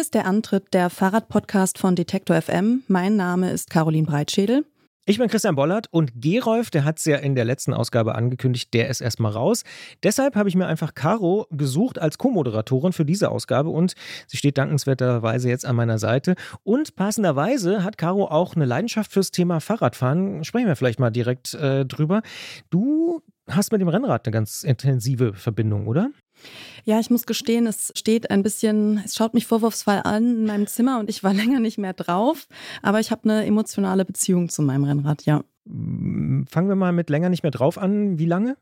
Hier ist der Antritt der Fahrradpodcast von Detektor FM. Mein Name ist Caroline Breitschädel. Ich bin Christian Bollert und Gerolf, der hat es ja in der letzten Ausgabe angekündigt, der ist erstmal raus. Deshalb habe ich mir einfach Caro gesucht als Co-Moderatorin für diese Ausgabe und sie steht dankenswerterweise jetzt an meiner Seite. Und passenderweise hat Caro auch eine Leidenschaft fürs Thema Fahrradfahren. Sprechen wir vielleicht mal direkt äh, drüber. Du hast mit dem Rennrad eine ganz intensive Verbindung, oder? Ja, ich muss gestehen, es steht ein bisschen, es schaut mich vorwurfsvoll an in meinem Zimmer und ich war länger nicht mehr drauf. Aber ich habe eine emotionale Beziehung zu meinem Rennrad, ja. Fangen wir mal mit länger nicht mehr drauf an. Wie lange?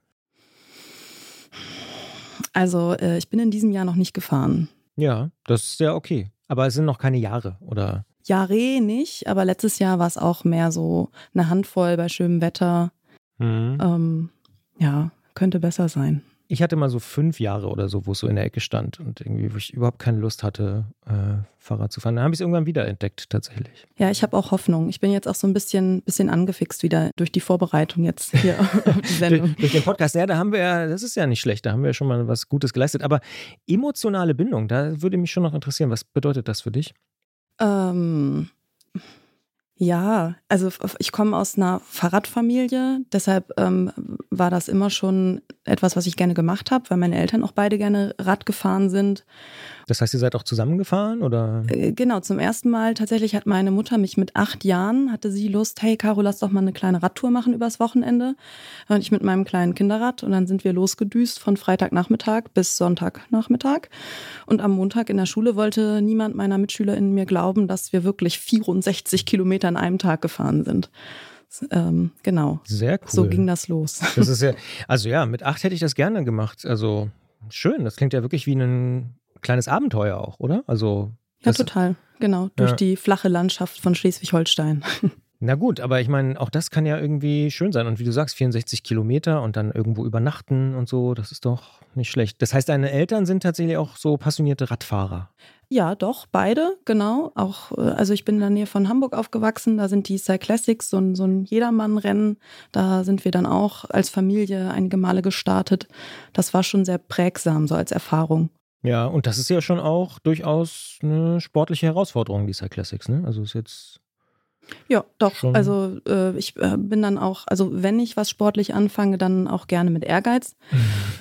Also, äh, ich bin in diesem Jahr noch nicht gefahren. Ja, das ist ja okay. Aber es sind noch keine Jahre, oder? Jahre nicht, aber letztes Jahr war es auch mehr so eine Handvoll bei schönem Wetter. Mhm. Ähm, ja, könnte besser sein ich hatte mal so fünf Jahre oder so, wo es so in der Ecke stand und irgendwie, wo ich überhaupt keine Lust hatte, äh, Fahrrad zu fahren. Dann habe ich es irgendwann wieder entdeckt, tatsächlich. Ja, ich habe auch Hoffnung. Ich bin jetzt auch so ein bisschen, bisschen angefixt wieder durch die Vorbereitung jetzt hier auf die Sendung. durch, durch den Podcast. Ja, da haben wir ja, das ist ja nicht schlecht, da haben wir ja schon mal was Gutes geleistet. Aber emotionale Bindung, da würde mich schon noch interessieren, was bedeutet das für dich? Ähm. Ja, also ich komme aus einer Fahrradfamilie, deshalb ähm, war das immer schon etwas, was ich gerne gemacht habe, weil meine Eltern auch beide gerne Rad gefahren sind. Das heißt, ihr seid auch zusammengefahren oder? Äh, genau, zum ersten Mal tatsächlich hat meine Mutter mich mit acht Jahren, hatte sie Lust, hey Caro, lass doch mal eine kleine Radtour machen übers Wochenende. Und ich mit meinem kleinen Kinderrad und dann sind wir losgedüst von Freitagnachmittag bis Sonntagnachmittag. Und am Montag in der Schule wollte niemand meiner MitschülerInnen mir glauben, dass wir wirklich 64 Kilometer an einem Tag gefahren sind. Ähm, genau. Sehr cool. So ging das los. Das ist ja, also ja, mit acht hätte ich das gerne gemacht. Also schön. Das klingt ja wirklich wie ein kleines Abenteuer auch, oder? Also. Ja, total. Genau. Durch ja. die flache Landschaft von Schleswig-Holstein. Na gut, aber ich meine, auch das kann ja irgendwie schön sein. Und wie du sagst, 64 Kilometer und dann irgendwo übernachten und so, das ist doch nicht schlecht. Das heißt, deine Eltern sind tatsächlich auch so passionierte Radfahrer. Ja, doch, beide, genau. Auch, äh, also ich bin in der Nähe von Hamburg aufgewachsen, da sind die Cyclassics, so ein, so ein Jedermann-Rennen. Da sind wir dann auch als Familie einige Male gestartet. Das war schon sehr prägsam, so als Erfahrung. Ja, und das ist ja schon auch durchaus eine sportliche Herausforderung, die Cyclassics, ne? Also ist jetzt ja, doch. Schon. Also äh, ich äh, bin dann auch, also wenn ich was sportlich anfange, dann auch gerne mit Ehrgeiz.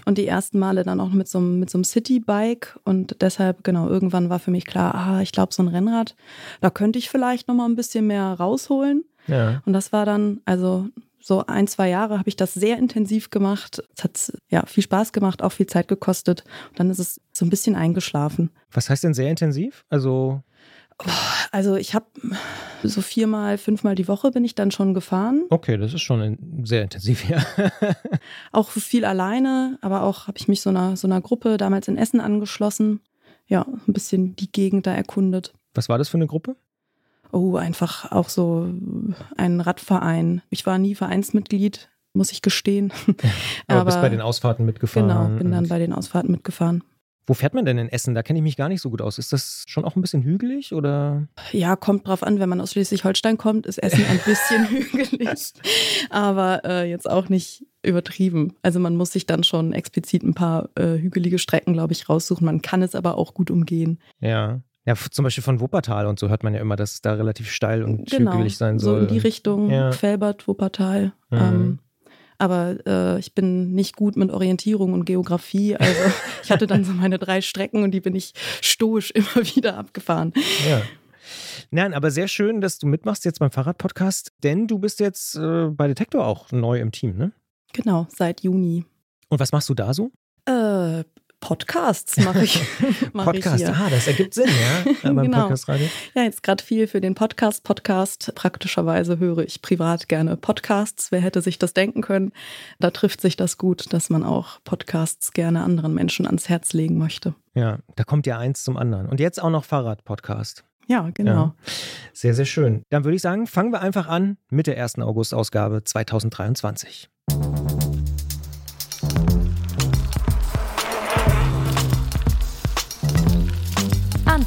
und die ersten Male dann auch mit so, mit so einem Citybike. Und deshalb, genau, irgendwann war für mich klar, ah, ich glaube, so ein Rennrad, da könnte ich vielleicht nochmal ein bisschen mehr rausholen. Ja. Und das war dann, also so ein, zwei Jahre habe ich das sehr intensiv gemacht. Es hat ja viel Spaß gemacht, auch viel Zeit gekostet. Und dann ist es so ein bisschen eingeschlafen. Was heißt denn sehr intensiv? Also also ich habe so viermal, fünfmal die Woche bin ich dann schon gefahren. Okay, das ist schon sehr intensiv, ja. auch viel alleine, aber auch habe ich mich so einer, so einer Gruppe damals in Essen angeschlossen. Ja, ein bisschen die Gegend da erkundet. Was war das für eine Gruppe? Oh, einfach auch so ein Radverein. Ich war nie Vereinsmitglied, muss ich gestehen. aber, aber bist bei den Ausfahrten mitgefahren. Genau, bin dann bei den Ausfahrten mitgefahren. Wo fährt man denn in Essen? Da kenne ich mich gar nicht so gut aus. Ist das schon auch ein bisschen hügelig oder? Ja, kommt drauf an. Wenn man aus Schleswig-Holstein kommt, ist Essen ein bisschen hügelig. Aber äh, jetzt auch nicht übertrieben. Also man muss sich dann schon explizit ein paar äh, hügelige Strecken, glaube ich, raussuchen. Man kann es aber auch gut umgehen. Ja. Ja, zum Beispiel von Wuppertal und so hört man ja immer, dass es da relativ steil und genau, hügelig sein soll. So in die Richtung ja. Felbert, Wuppertal. Mhm. Ähm, aber äh, ich bin nicht gut mit Orientierung und Geografie. Also ich hatte dann so meine drei Strecken und die bin ich stoisch immer wieder abgefahren. Ja. Nein, aber sehr schön, dass du mitmachst jetzt beim Fahrradpodcast, denn du bist jetzt äh, bei Detektor auch neu im Team, ne? Genau, seit Juni. Und was machst du da so? Äh, Podcasts mache ich. Mach Podcast, ich ah, das ergibt Sinn, ja, beim genau. Podcast Radio. Ja, jetzt gerade viel für den Podcast. Podcast. Praktischerweise höre ich privat gerne Podcasts. Wer hätte sich das denken können? Da trifft sich das gut, dass man auch Podcasts gerne anderen Menschen ans Herz legen möchte. Ja, da kommt ja eins zum anderen. Und jetzt auch noch Fahrrad-Podcast. Ja, genau. Ja. Sehr, sehr schön. Dann würde ich sagen, fangen wir einfach an mit der ersten August-Ausgabe 2023.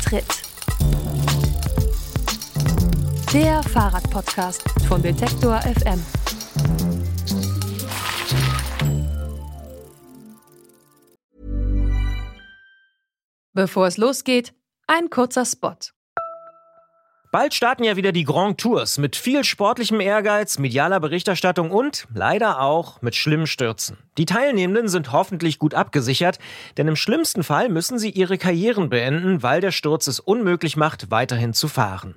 Antritt. Der Fahrradpodcast von Detektor FM. Bevor es losgeht, Ein kurzer Spot. Bald starten ja wieder die Grand Tours mit viel sportlichem Ehrgeiz, medialer Berichterstattung und leider auch mit schlimmen Stürzen. Die Teilnehmenden sind hoffentlich gut abgesichert, denn im schlimmsten Fall müssen sie ihre Karrieren beenden, weil der Sturz es unmöglich macht, weiterhin zu fahren.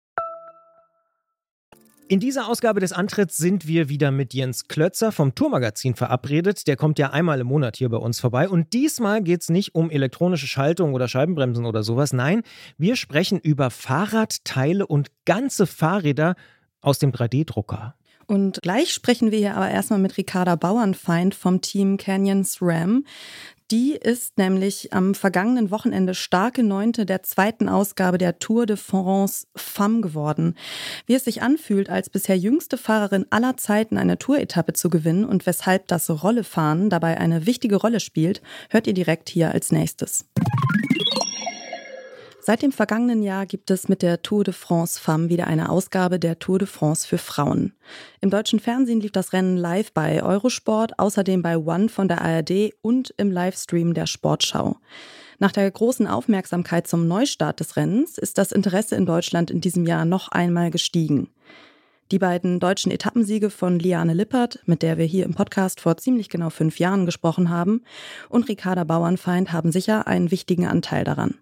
In dieser Ausgabe des Antritts sind wir wieder mit Jens Klötzer vom Tourmagazin verabredet. Der kommt ja einmal im Monat hier bei uns vorbei. Und diesmal geht es nicht um elektronische Schaltung oder Scheibenbremsen oder sowas. Nein, wir sprechen über Fahrradteile und ganze Fahrräder aus dem 3D-Drucker. Und gleich sprechen wir hier aber erstmal mit Ricarda Bauernfeind vom Team Canyons Ram. Die ist nämlich am vergangenen Wochenende starke Neunte der zweiten Ausgabe der Tour de France Femme geworden. Wie es sich anfühlt, als bisher jüngste Fahrerin aller Zeiten eine Tour-Etappe zu gewinnen und weshalb das Rollefahren dabei eine wichtige Rolle spielt, hört ihr direkt hier als nächstes. Seit dem vergangenen Jahr gibt es mit der Tour de France Femme wieder eine Ausgabe der Tour de France für Frauen. Im deutschen Fernsehen lief das Rennen live bei Eurosport, außerdem bei One von der ARD und im Livestream der Sportschau. Nach der großen Aufmerksamkeit zum Neustart des Rennens ist das Interesse in Deutschland in diesem Jahr noch einmal gestiegen. Die beiden deutschen Etappensiege von Liane Lippert, mit der wir hier im Podcast vor ziemlich genau fünf Jahren gesprochen haben, und Ricarda Bauernfeind haben sicher einen wichtigen Anteil daran.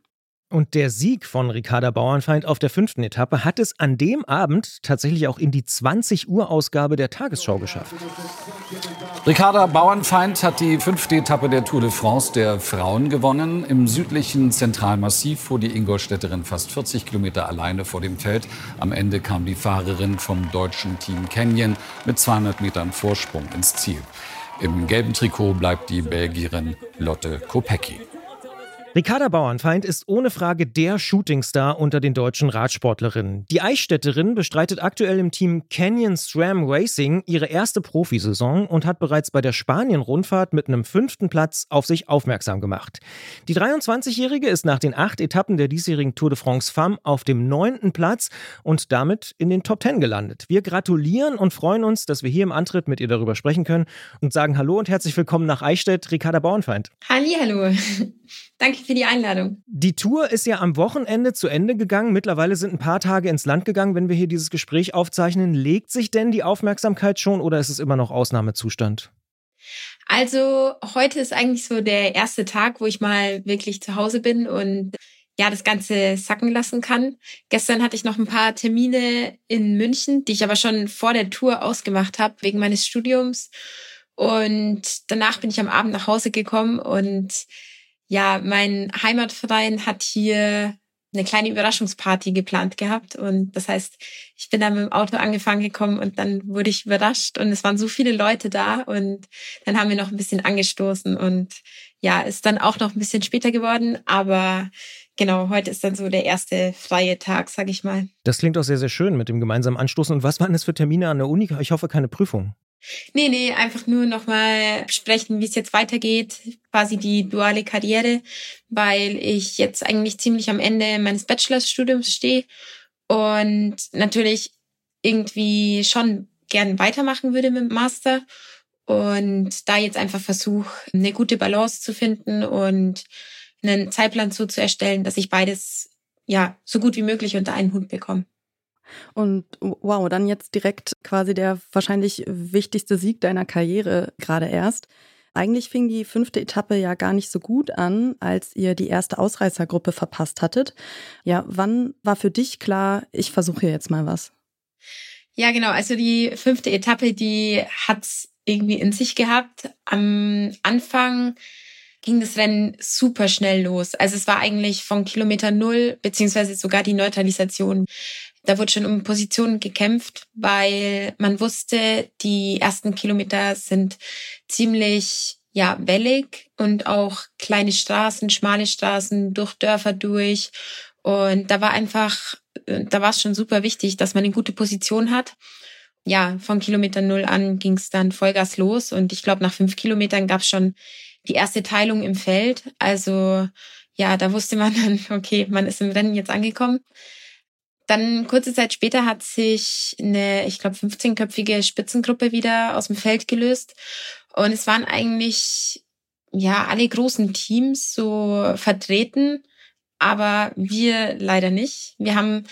Und der Sieg von Ricarda Bauernfeind auf der fünften Etappe hat es an dem Abend tatsächlich auch in die 20 Uhr Ausgabe der Tagesschau geschafft. Ricarda Bauernfeind hat die fünfte Etappe der Tour de France der Frauen gewonnen. Im südlichen Zentralmassiv fuhr die Ingolstädterin fast 40 Kilometer alleine vor dem Feld. Am Ende kam die Fahrerin vom deutschen Team Canyon mit 200 Metern Vorsprung ins Ziel. Im gelben Trikot bleibt die Belgierin Lotte Kopecki. Ricarda Bauernfeind ist ohne Frage der Shootingstar unter den deutschen Radsportlerinnen. Die Eichstätterin bestreitet aktuell im Team Canyon SRAM Racing ihre erste Profisaison und hat bereits bei der Spanien-Rundfahrt mit einem fünften Platz auf sich aufmerksam gemacht. Die 23-Jährige ist nach den acht Etappen der diesjährigen Tour de France Femme auf dem neunten Platz und damit in den Top Ten gelandet. Wir gratulieren und freuen uns, dass wir hier im Antritt mit ihr darüber sprechen können und sagen Hallo und herzlich willkommen nach Eichstätt, Ricarda Bauernfeind. Halli, hallo. Danke für die Einladung. Die Tour ist ja am Wochenende zu Ende gegangen. Mittlerweile sind ein paar Tage ins Land gegangen, wenn wir hier dieses Gespräch aufzeichnen. Legt sich denn die Aufmerksamkeit schon oder ist es immer noch Ausnahmezustand? Also heute ist eigentlich so der erste Tag, wo ich mal wirklich zu Hause bin und ja, das Ganze sacken lassen kann. Gestern hatte ich noch ein paar Termine in München, die ich aber schon vor der Tour ausgemacht habe, wegen meines Studiums. Und danach bin ich am Abend nach Hause gekommen und ja, mein Heimatverein hat hier eine kleine Überraschungsparty geplant gehabt. Und das heißt, ich bin dann mit dem Auto angefangen gekommen und dann wurde ich überrascht und es waren so viele Leute da und dann haben wir noch ein bisschen angestoßen und ja, ist dann auch noch ein bisschen später geworden, aber genau, heute ist dann so der erste freie Tag, sag ich mal. Das klingt auch sehr, sehr schön mit dem gemeinsamen Anstoßen. Und was waren das für Termine an der Uni? Ich hoffe, keine Prüfung. Nee, nee, einfach nur nochmal besprechen, wie es jetzt weitergeht, quasi die duale Karriere, weil ich jetzt eigentlich ziemlich am Ende meines Bachelorstudiums stehe und natürlich irgendwie schon gern weitermachen würde mit dem Master und da jetzt einfach versuche, eine gute Balance zu finden und einen Zeitplan so zu erstellen, dass ich beides ja so gut wie möglich unter einen Hut bekomme. Und wow, dann jetzt direkt quasi der wahrscheinlich wichtigste Sieg deiner Karriere gerade erst. Eigentlich fing die fünfte Etappe ja gar nicht so gut an, als ihr die erste Ausreißergruppe verpasst hattet. Ja, wann war für dich klar, ich versuche jetzt mal was? Ja, genau. Also die fünfte Etappe, die hat's irgendwie in sich gehabt. Am Anfang ging das Rennen super schnell los. Also es war eigentlich von Kilometer null beziehungsweise sogar die Neutralisation da wurde schon um Positionen gekämpft, weil man wusste, die ersten Kilometer sind ziemlich ja wellig und auch kleine Straßen, schmale Straßen durch Dörfer durch Und da war einfach, da war es schon super wichtig, dass man eine gute Position hat. Ja, von Kilometer Null an ging es dann Vollgas los und ich glaube, nach fünf Kilometern gab es schon die erste Teilung im Feld. Also ja, da wusste man dann, okay, man ist im Rennen jetzt angekommen. Dann kurze Zeit später hat sich eine, ich glaube, 15-köpfige Spitzengruppe wieder aus dem Feld gelöst. Und es waren eigentlich ja alle großen Teams so vertreten, aber wir leider nicht. Wir haben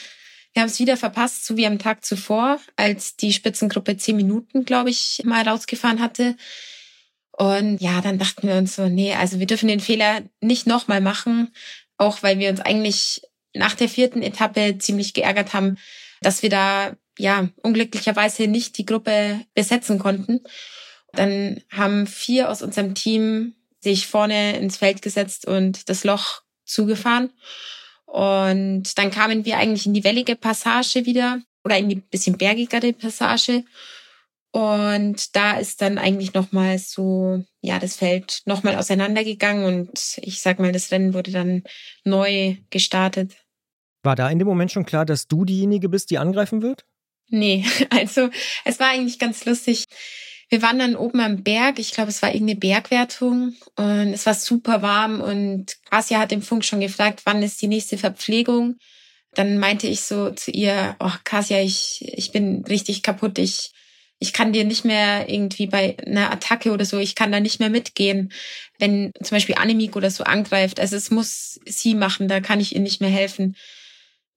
wir haben es wieder verpasst, so wie am Tag zuvor, als die Spitzengruppe zehn Minuten, glaube ich, mal rausgefahren hatte. Und ja, dann dachten wir uns so, nee, also wir dürfen den Fehler nicht nochmal machen, auch weil wir uns eigentlich nach der vierten Etappe ziemlich geärgert haben, dass wir da ja unglücklicherweise nicht die Gruppe besetzen konnten. Dann haben vier aus unserem Team sich vorne ins Feld gesetzt und das Loch zugefahren. Und dann kamen wir eigentlich in die wellige Passage wieder oder in die bisschen bergigere Passage. Und da ist dann eigentlich nochmal so, ja, das Feld nochmal auseinandergegangen und ich sag mal, das Rennen wurde dann neu gestartet. War da in dem Moment schon klar, dass du diejenige bist, die angreifen wird? Nee, also es war eigentlich ganz lustig. Wir waren dann oben am Berg, ich glaube, es war irgendeine Bergwertung und es war super warm und Asia hat im Funk schon gefragt, wann ist die nächste Verpflegung. Dann meinte ich so zu ihr, oh Kasia, ich, ich bin richtig kaputt, ich ich kann dir nicht mehr irgendwie bei einer Attacke oder so, ich kann da nicht mehr mitgehen, wenn zum Beispiel Anemik oder so angreift. Also es muss sie machen, da kann ich ihr nicht mehr helfen.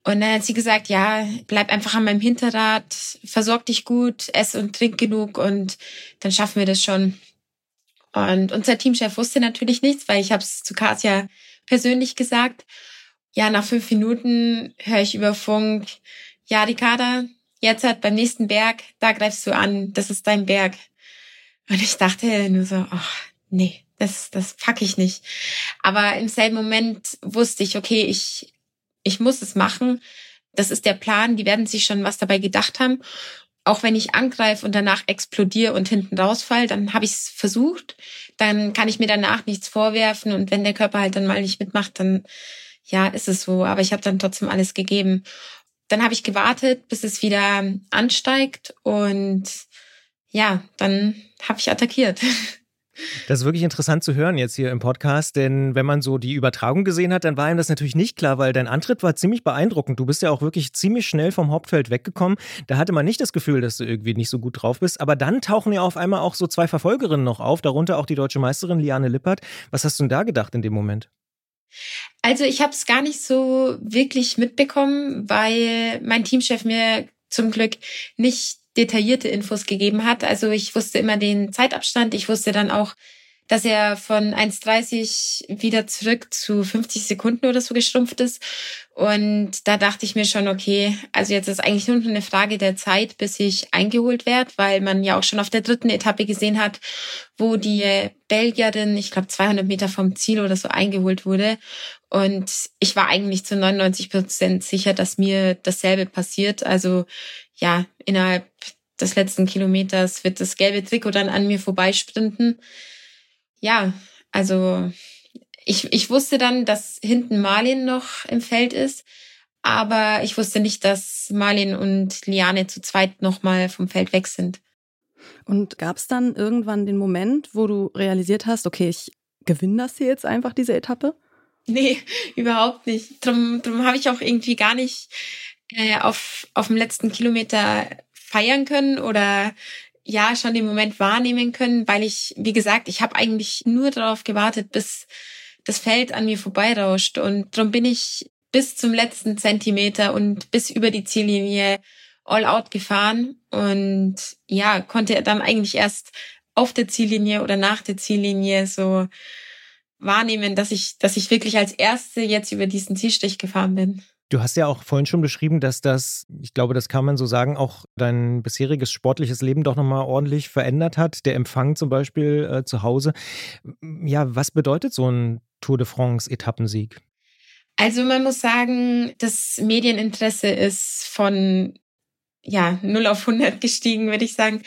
Und dann hat sie gesagt, ja, bleib einfach an meinem Hinterrad, versorg dich gut, ess und trink genug und dann schaffen wir das schon. Und unser Teamchef wusste natürlich nichts, weil ich habe es zu Katja persönlich gesagt. Ja, nach fünf Minuten höre ich über Funk, ja, Ricarda, jetzt halt beim nächsten Berg, da greifst du an, das ist dein Berg. Und ich dachte nur so, ach, nee, das, das pack ich nicht. Aber im selben Moment wusste ich, okay, ich, ich muss es machen. Das ist der Plan. Die werden sich schon was dabei gedacht haben. Auch wenn ich angreife und danach explodiere und hinten rausfall, dann habe ich es versucht. Dann kann ich mir danach nichts vorwerfen. Und wenn der Körper halt dann mal nicht mitmacht, dann ja, ist es so. Aber ich habe dann trotzdem alles gegeben. Dann habe ich gewartet, bis es wieder ansteigt und ja, dann habe ich attackiert. Das ist wirklich interessant zu hören jetzt hier im Podcast, denn wenn man so die Übertragung gesehen hat, dann war ihm das natürlich nicht klar, weil dein Antritt war ziemlich beeindruckend. Du bist ja auch wirklich ziemlich schnell vom Hauptfeld weggekommen. Da hatte man nicht das Gefühl, dass du irgendwie nicht so gut drauf bist. Aber dann tauchen ja auf einmal auch so zwei Verfolgerinnen noch auf, darunter auch die deutsche Meisterin Liane Lippert. Was hast du denn da gedacht in dem Moment? Also ich habe es gar nicht so wirklich mitbekommen, weil mein Teamchef mir zum Glück nicht detaillierte Infos gegeben hat. Also ich wusste immer den Zeitabstand. Ich wusste dann auch, dass er von 1,30 wieder zurück zu 50 Sekunden oder so geschrumpft ist. Und da dachte ich mir schon, okay, also jetzt ist eigentlich nur eine Frage der Zeit, bis ich eingeholt werde, weil man ja auch schon auf der dritten Etappe gesehen hat, wo die Belgierin, ich glaube 200 Meter vom Ziel oder so eingeholt wurde. Und ich war eigentlich zu 99 Prozent sicher, dass mir dasselbe passiert. Also ja, innerhalb des letzten Kilometers wird das gelbe Trikot dann an mir vorbeisprinten ja, also ich, ich wusste dann, dass hinten Marlin noch im Feld ist, aber ich wusste nicht, dass Marlin und Liane zu zweit nochmal vom Feld weg sind. Und gab es dann irgendwann den Moment, wo du realisiert hast, okay, ich gewinne das hier jetzt einfach, diese Etappe? Nee, überhaupt nicht. Drum, drum habe ich auch irgendwie gar nicht äh, auf, auf dem letzten Kilometer feiern können oder ja schon den Moment wahrnehmen können, weil ich, wie gesagt, ich habe eigentlich nur darauf gewartet, bis das Feld an mir vorbeirauscht. Und darum bin ich bis zum letzten Zentimeter und bis über die Ziellinie all out gefahren und ja, konnte dann eigentlich erst auf der Ziellinie oder nach der Ziellinie so wahrnehmen, dass ich, dass ich wirklich als Erste jetzt über diesen Zielstich gefahren bin. Du hast ja auch vorhin schon beschrieben, dass das, ich glaube, das kann man so sagen, auch dein bisheriges sportliches Leben doch nochmal ordentlich verändert hat. Der Empfang zum Beispiel äh, zu Hause. Ja, was bedeutet so ein Tour de France-Etappensieg? Also man muss sagen, das Medieninteresse ist von ja, 0 auf 100 gestiegen, würde ich sagen.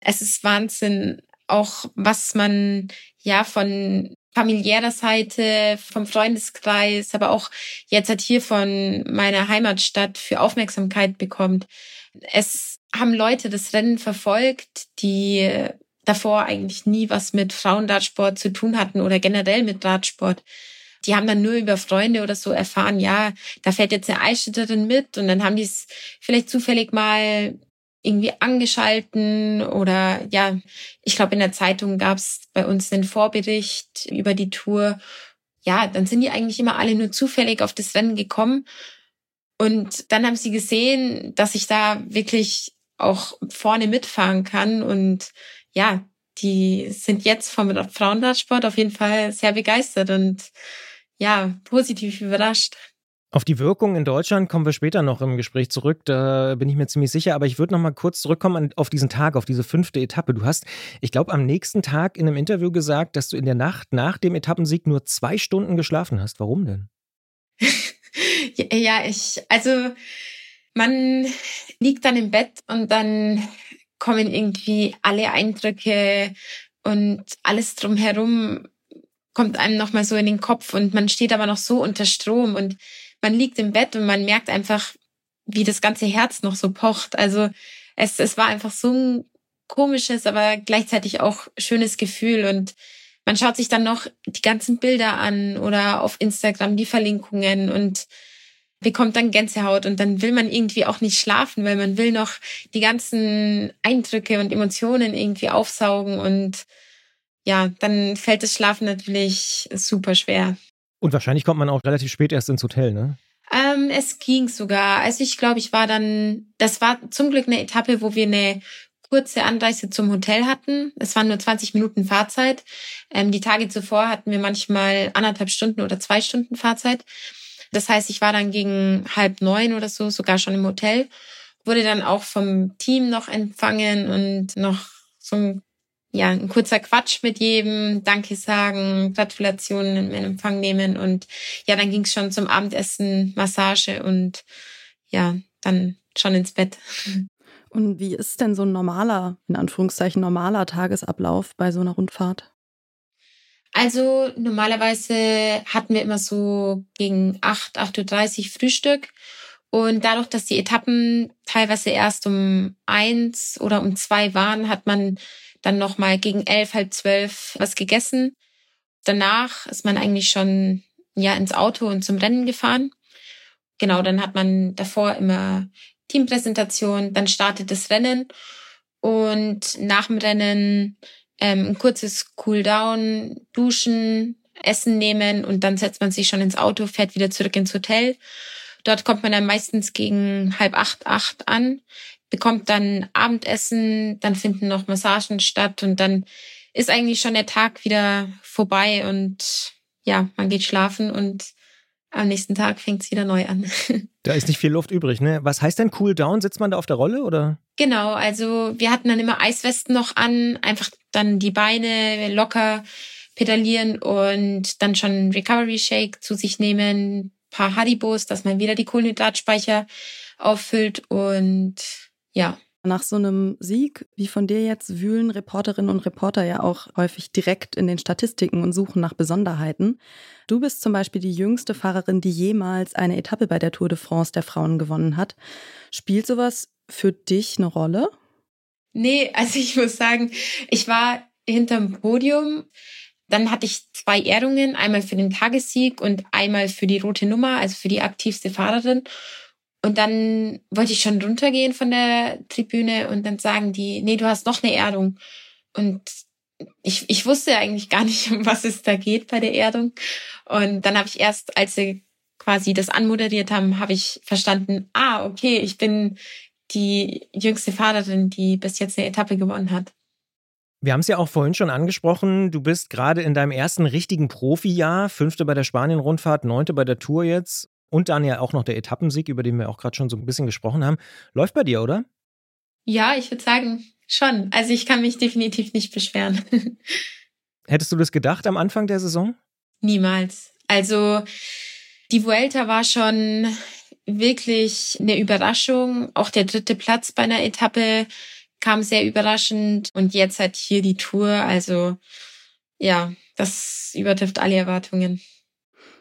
Es ist Wahnsinn, auch was man ja von familiärer Seite, vom Freundeskreis, aber auch jetzt halt hier von meiner Heimatstadt für Aufmerksamkeit bekommt. Es haben Leute das Rennen verfolgt, die davor eigentlich nie was mit Frauenradsport zu tun hatten oder generell mit Radsport. Die haben dann nur über Freunde oder so erfahren, ja, da fährt jetzt eine Eisschütterin mit und dann haben die es vielleicht zufällig mal irgendwie angeschalten oder ja, ich glaube in der Zeitung gab es bei uns einen Vorbericht über die Tour. Ja, dann sind die eigentlich immer alle nur zufällig auf das Rennen gekommen und dann haben sie gesehen, dass ich da wirklich auch vorne mitfahren kann und ja, die sind jetzt vom Frauenradsport auf jeden Fall sehr begeistert und ja, positiv überrascht. Auf die Wirkung in Deutschland kommen wir später noch im Gespräch zurück, da bin ich mir ziemlich sicher. Aber ich würde noch mal kurz zurückkommen auf diesen Tag, auf diese fünfte Etappe. Du hast, ich glaube, am nächsten Tag in einem Interview gesagt, dass du in der Nacht nach dem Etappensieg nur zwei Stunden geschlafen hast. Warum denn? ja, ich, also man liegt dann im Bett und dann kommen irgendwie alle Eindrücke und alles drumherum kommt einem nochmal so in den Kopf und man steht aber noch so unter Strom und man liegt im Bett und man merkt einfach, wie das ganze Herz noch so pocht. Also es, es war einfach so ein komisches, aber gleichzeitig auch schönes Gefühl und man schaut sich dann noch die ganzen Bilder an oder auf Instagram die Verlinkungen und bekommt dann Gänsehaut und dann will man irgendwie auch nicht schlafen, weil man will noch die ganzen Eindrücke und Emotionen irgendwie aufsaugen und ja, dann fällt das Schlafen natürlich super schwer. Und wahrscheinlich kommt man auch relativ spät erst ins Hotel, ne? Ähm, es ging sogar. Also ich glaube, ich war dann, das war zum Glück eine Etappe, wo wir eine kurze Anreise zum Hotel hatten. Es waren nur 20 Minuten Fahrzeit. Ähm, die Tage zuvor hatten wir manchmal anderthalb Stunden oder zwei Stunden Fahrzeit. Das heißt, ich war dann gegen halb neun oder so sogar schon im Hotel, wurde dann auch vom Team noch empfangen und noch so ein, ja, ein kurzer Quatsch mit jedem, Danke sagen, Gratulationen in Empfang nehmen und ja, dann ging es schon zum Abendessen, Massage und ja, dann schon ins Bett. Und wie ist denn so ein normaler, in Anführungszeichen normaler Tagesablauf bei so einer Rundfahrt? Also normalerweise hatten wir immer so gegen 8, 8.30 Uhr Frühstück. Und dadurch, dass die Etappen teilweise erst um eins oder um zwei waren, hat man dann nochmal gegen elf, halb zwölf was gegessen. Danach ist man eigentlich schon ja ins Auto und zum Rennen gefahren. Genau, dann hat man davor immer Teampräsentation, dann startet das Rennen und nach dem Rennen ähm, ein kurzes Cooldown, duschen, Essen nehmen und dann setzt man sich schon ins Auto, fährt wieder zurück ins Hotel. Dort kommt man dann meistens gegen halb acht, acht an, bekommt dann Abendessen, dann finden noch Massagen statt und dann ist eigentlich schon der Tag wieder vorbei und ja, man geht schlafen und am nächsten Tag fängt es wieder neu an. Da ist nicht viel Luft übrig, ne? Was heißt denn Cool Down? Sitzt man da auf der Rolle oder? Genau, also wir hatten dann immer Eiswesten noch an, einfach dann die Beine locker pedalieren und dann schon Recovery Shake zu sich nehmen, paar Haribos, dass man wieder die Kohlenhydratspeicher auffüllt und ja, nach so einem Sieg wie von dir jetzt wühlen Reporterinnen und Reporter ja auch häufig direkt in den Statistiken und suchen nach Besonderheiten. Du bist zum Beispiel die jüngste Fahrerin, die jemals eine Etappe bei der Tour de France der Frauen gewonnen hat. Spielt sowas für dich eine Rolle? Nee, also ich muss sagen, ich war hinterm Podium. Dann hatte ich zwei Ehrungen, einmal für den Tagessieg und einmal für die rote Nummer, also für die aktivste Fahrerin. Und dann wollte ich schon runtergehen von der Tribüne und dann sagen die, nee, du hast noch eine Erdung. Und ich, ich wusste eigentlich gar nicht, um was es da geht bei der Erdung. Und dann habe ich erst, als sie quasi das anmoderiert haben, habe ich verstanden, ah, okay, ich bin die jüngste Fahrerin, die bis jetzt eine Etappe gewonnen hat. Wir haben es ja auch vorhin schon angesprochen. Du bist gerade in deinem ersten richtigen Profijahr, fünfte bei der Spanien-Rundfahrt, neunte bei der Tour jetzt. Und dann ja auch noch der Etappensieg, über den wir auch gerade schon so ein bisschen gesprochen haben. Läuft bei dir, oder? Ja, ich würde sagen, schon. Also ich kann mich definitiv nicht beschweren. Hättest du das gedacht am Anfang der Saison? Niemals. Also die Vuelta war schon wirklich eine Überraschung. Auch der dritte Platz bei einer Etappe kam sehr überraschend. Und jetzt hat hier die Tour. Also ja, das übertrifft alle Erwartungen.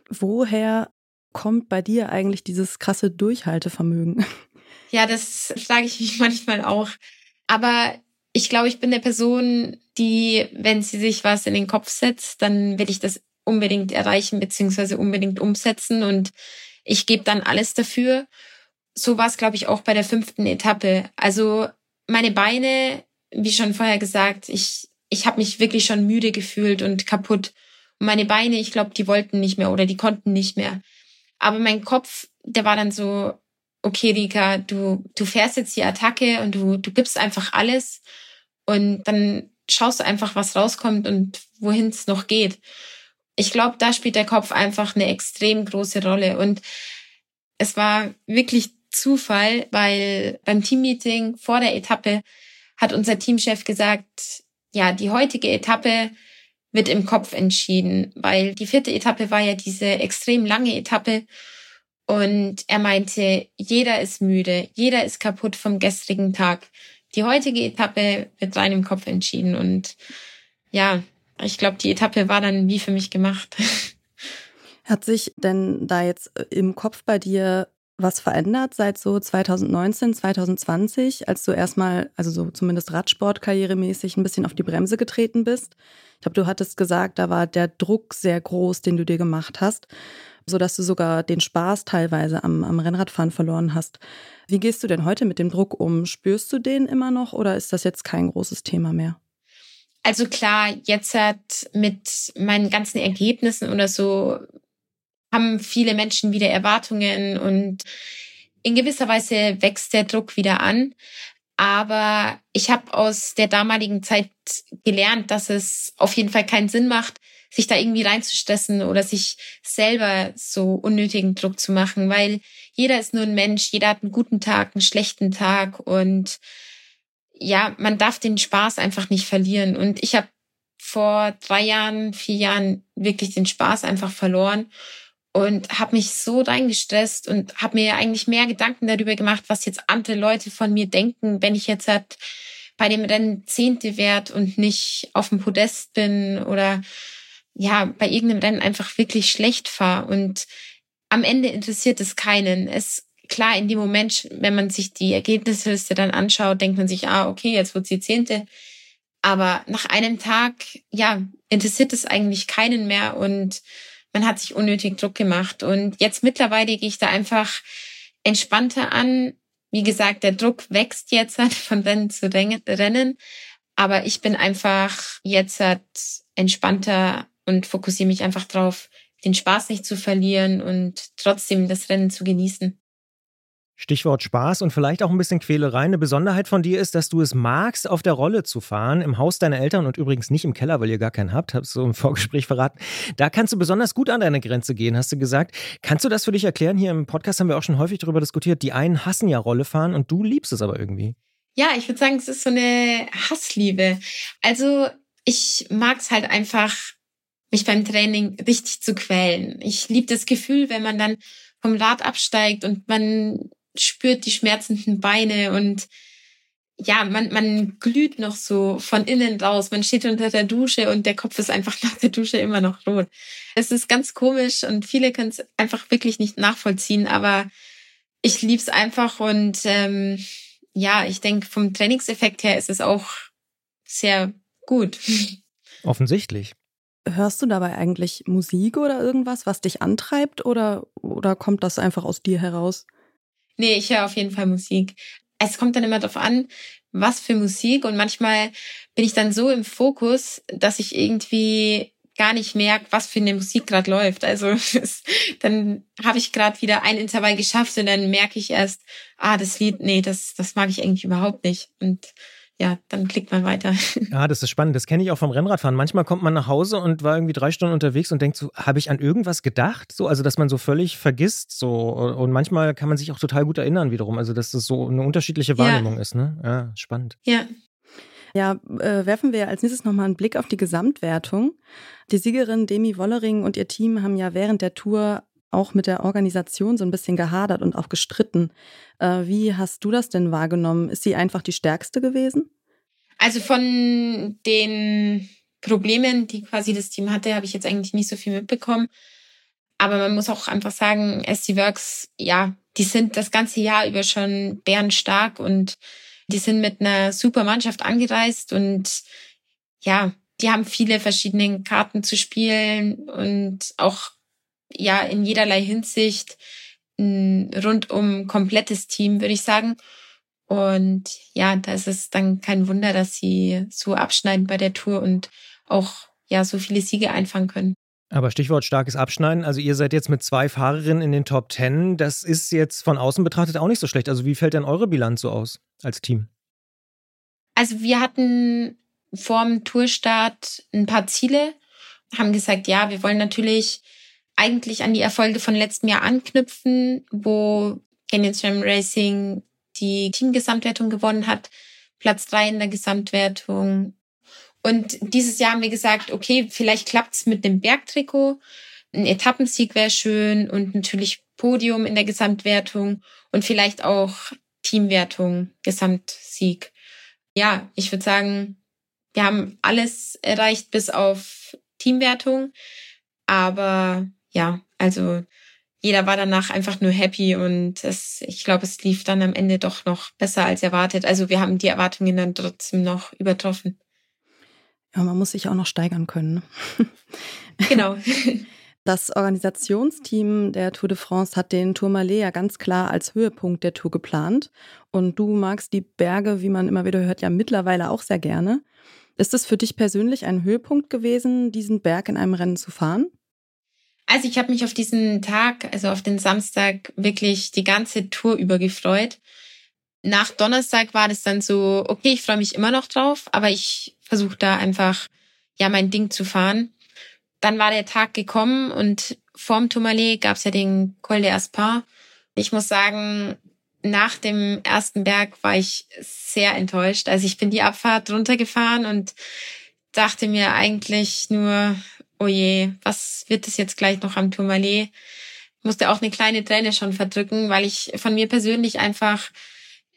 Woher kommt bei dir eigentlich dieses krasse Durchhaltevermögen? Ja, das frage ich mich manchmal auch. Aber ich glaube, ich bin eine Person, die, wenn sie sich was in den Kopf setzt, dann will ich das unbedingt erreichen beziehungsweise unbedingt umsetzen und ich gebe dann alles dafür. So war es, glaube ich, auch bei der fünften Etappe. Also meine Beine, wie schon vorher gesagt, ich, ich habe mich wirklich schon müde gefühlt und kaputt. Und meine Beine, ich glaube, die wollten nicht mehr oder die konnten nicht mehr. Aber mein Kopf, der war dann so, okay, Rika, du, du fährst jetzt die Attacke und du, du gibst einfach alles und dann schaust du einfach, was rauskommt und wohin es noch geht. Ich glaube, da spielt der Kopf einfach eine extrem große Rolle und es war wirklich Zufall, weil beim Teammeeting vor der Etappe hat unser Teamchef gesagt, ja, die heutige Etappe wird im Kopf entschieden, weil die vierte Etappe war ja diese extrem lange Etappe und er meinte, jeder ist müde, jeder ist kaputt vom gestrigen Tag. Die heutige Etappe wird rein im Kopf entschieden und ja, ich glaube, die Etappe war dann wie für mich gemacht. Hat sich denn da jetzt im Kopf bei dir was verändert seit so 2019, 2020, als du erstmal, also so zumindest Radsportkarrieremäßig, ein bisschen auf die Bremse getreten bist? Ich glaube, du hattest gesagt, da war der Druck sehr groß, den du dir gemacht hast, sodass du sogar den Spaß teilweise am, am Rennradfahren verloren hast. Wie gehst du denn heute mit dem Druck um? Spürst du den immer noch oder ist das jetzt kein großes Thema mehr? Also klar, jetzt hat mit meinen ganzen Ergebnissen oder so haben viele Menschen wieder Erwartungen und in gewisser Weise wächst der Druck wieder an. Aber ich habe aus der damaligen Zeit gelernt, dass es auf jeden Fall keinen Sinn macht, sich da irgendwie reinzustressen oder sich selber so unnötigen Druck zu machen, weil jeder ist nur ein Mensch, jeder hat einen guten Tag, einen schlechten Tag und ja, man darf den Spaß einfach nicht verlieren. Und ich habe vor drei Jahren, vier Jahren wirklich den Spaß einfach verloren und habe mich so reingestresst und habe mir eigentlich mehr Gedanken darüber gemacht, was jetzt andere Leute von mir denken, wenn ich jetzt halt bei dem Rennen Zehnte wert und nicht auf dem Podest bin oder ja, bei irgendeinem Rennen einfach wirklich schlecht fahre. Und am Ende interessiert es keinen. Es klar, in dem Moment, wenn man sich die Ergebnisliste dann anschaut, denkt man sich, ah, okay, jetzt wird sie Zehnte. Aber nach einem Tag, ja, interessiert es eigentlich keinen mehr und man hat sich unnötig Druck gemacht. Und jetzt mittlerweile gehe ich da einfach entspannter an. Wie gesagt, der Druck wächst jetzt von Rennen zu Rennen. Aber ich bin einfach jetzt halt entspannter und fokussiere mich einfach drauf, den Spaß nicht zu verlieren und trotzdem das Rennen zu genießen. Stichwort Spaß und vielleicht auch ein bisschen Quälerei. Eine Besonderheit von dir ist, dass du es magst, auf der Rolle zu fahren, im Haus deiner Eltern und übrigens nicht im Keller, weil ihr gar keinen habt, hast du im Vorgespräch verraten. Da kannst du besonders gut an deine Grenze gehen, hast du gesagt. Kannst du das für dich erklären? Hier im Podcast haben wir auch schon häufig darüber diskutiert. Die einen hassen ja Rolle fahren und du liebst es aber irgendwie. Ja, ich würde sagen, es ist so eine Hassliebe. Also ich mag es halt einfach, mich beim Training richtig zu quälen. Ich liebe das Gefühl, wenn man dann vom Rad absteigt und man spürt die schmerzenden Beine und ja, man, man glüht noch so von innen raus. Man steht unter der Dusche und der Kopf ist einfach nach der Dusche immer noch rot. Es ist ganz komisch und viele können es einfach wirklich nicht nachvollziehen, aber ich lieb's einfach und ähm, ja, ich denke, vom Trainingseffekt her ist es auch sehr gut. Offensichtlich. Hörst du dabei eigentlich Musik oder irgendwas, was dich antreibt oder, oder kommt das einfach aus dir heraus? Nee, ich höre auf jeden Fall Musik. Es kommt dann immer darauf an, was für Musik. Und manchmal bin ich dann so im Fokus, dass ich irgendwie gar nicht merke, was für eine Musik gerade läuft. Also dann habe ich gerade wieder ein Intervall geschafft und dann merke ich erst, ah, das Lied, nee, das, das mag ich eigentlich überhaupt nicht. Und ja, dann klickt man weiter. Ja, das ist spannend. Das kenne ich auch vom Rennradfahren. Manchmal kommt man nach Hause und war irgendwie drei Stunden unterwegs und denkt so, habe ich an irgendwas gedacht? So, also dass man so völlig vergisst. So und manchmal kann man sich auch total gut erinnern wiederum. Also dass das so eine unterschiedliche Wahrnehmung ja. ist. Ne? Ja, spannend. Ja. Ja, äh, werfen wir als nächstes nochmal einen Blick auf die Gesamtwertung. Die Siegerin Demi Wollering und ihr Team haben ja während der Tour auch mit der Organisation so ein bisschen gehadert und auch gestritten. Äh, wie hast du das denn wahrgenommen? Ist sie einfach die stärkste gewesen? Also von den Problemen, die quasi das Team hatte, habe ich jetzt eigentlich nicht so viel mitbekommen. Aber man muss auch einfach sagen, SC Works, ja, die sind das ganze Jahr über schon bärenstark und die sind mit einer super Mannschaft angereist und ja, die haben viele verschiedene Karten zu spielen und auch ja in jederlei Hinsicht ein rundum komplettes Team, würde ich sagen. Und ja, da ist es dann kein Wunder, dass sie so abschneiden bei der Tour und auch ja so viele Siege einfangen können. Aber Stichwort starkes Abschneiden. Also ihr seid jetzt mit zwei Fahrerinnen in den Top Ten. Das ist jetzt von außen betrachtet auch nicht so schlecht. Also wie fällt denn eure Bilanz so aus als Team? Also wir hatten vorm Tourstart ein paar Ziele, haben gesagt, ja, wir wollen natürlich eigentlich an die Erfolge von letztem Jahr anknüpfen, wo Canyon Swim Racing die Teamgesamtwertung gewonnen hat, Platz drei in der Gesamtwertung. Und dieses Jahr haben wir gesagt, okay, vielleicht klappt's mit dem Bergtrikot. Ein Etappensieg wäre schön und natürlich Podium in der Gesamtwertung und vielleicht auch Teamwertung, Gesamtsieg. Ja, ich würde sagen, wir haben alles erreicht bis auf Teamwertung. Aber ja, also jeder war danach einfach nur happy und es, ich glaube, es lief dann am Ende doch noch besser als erwartet. Also wir haben die Erwartungen dann trotzdem noch übertroffen. Ja, man muss sich auch noch steigern können. Genau. Das Organisationsteam der Tour de France hat den Tourmalet ja ganz klar als Höhepunkt der Tour geplant. Und du magst die Berge, wie man immer wieder hört, ja mittlerweile auch sehr gerne. Ist es für dich persönlich ein Höhepunkt gewesen, diesen Berg in einem Rennen zu fahren? Also ich habe mich auf diesen Tag, also auf den Samstag, wirklich die ganze Tour über gefreut. Nach Donnerstag war das dann so, okay, ich freue mich immer noch drauf, aber ich versuche da einfach, ja, mein Ding zu fahren. Dann war der Tag gekommen und vorm Tourmalet gab es ja den Col de Aspin. Ich muss sagen, nach dem ersten Berg war ich sehr enttäuscht. Also ich bin die Abfahrt runtergefahren und dachte mir eigentlich nur, oh je, was wird das jetzt gleich noch am Tourmalet? Musste auch eine kleine Träne schon verdrücken, weil ich von mir persönlich einfach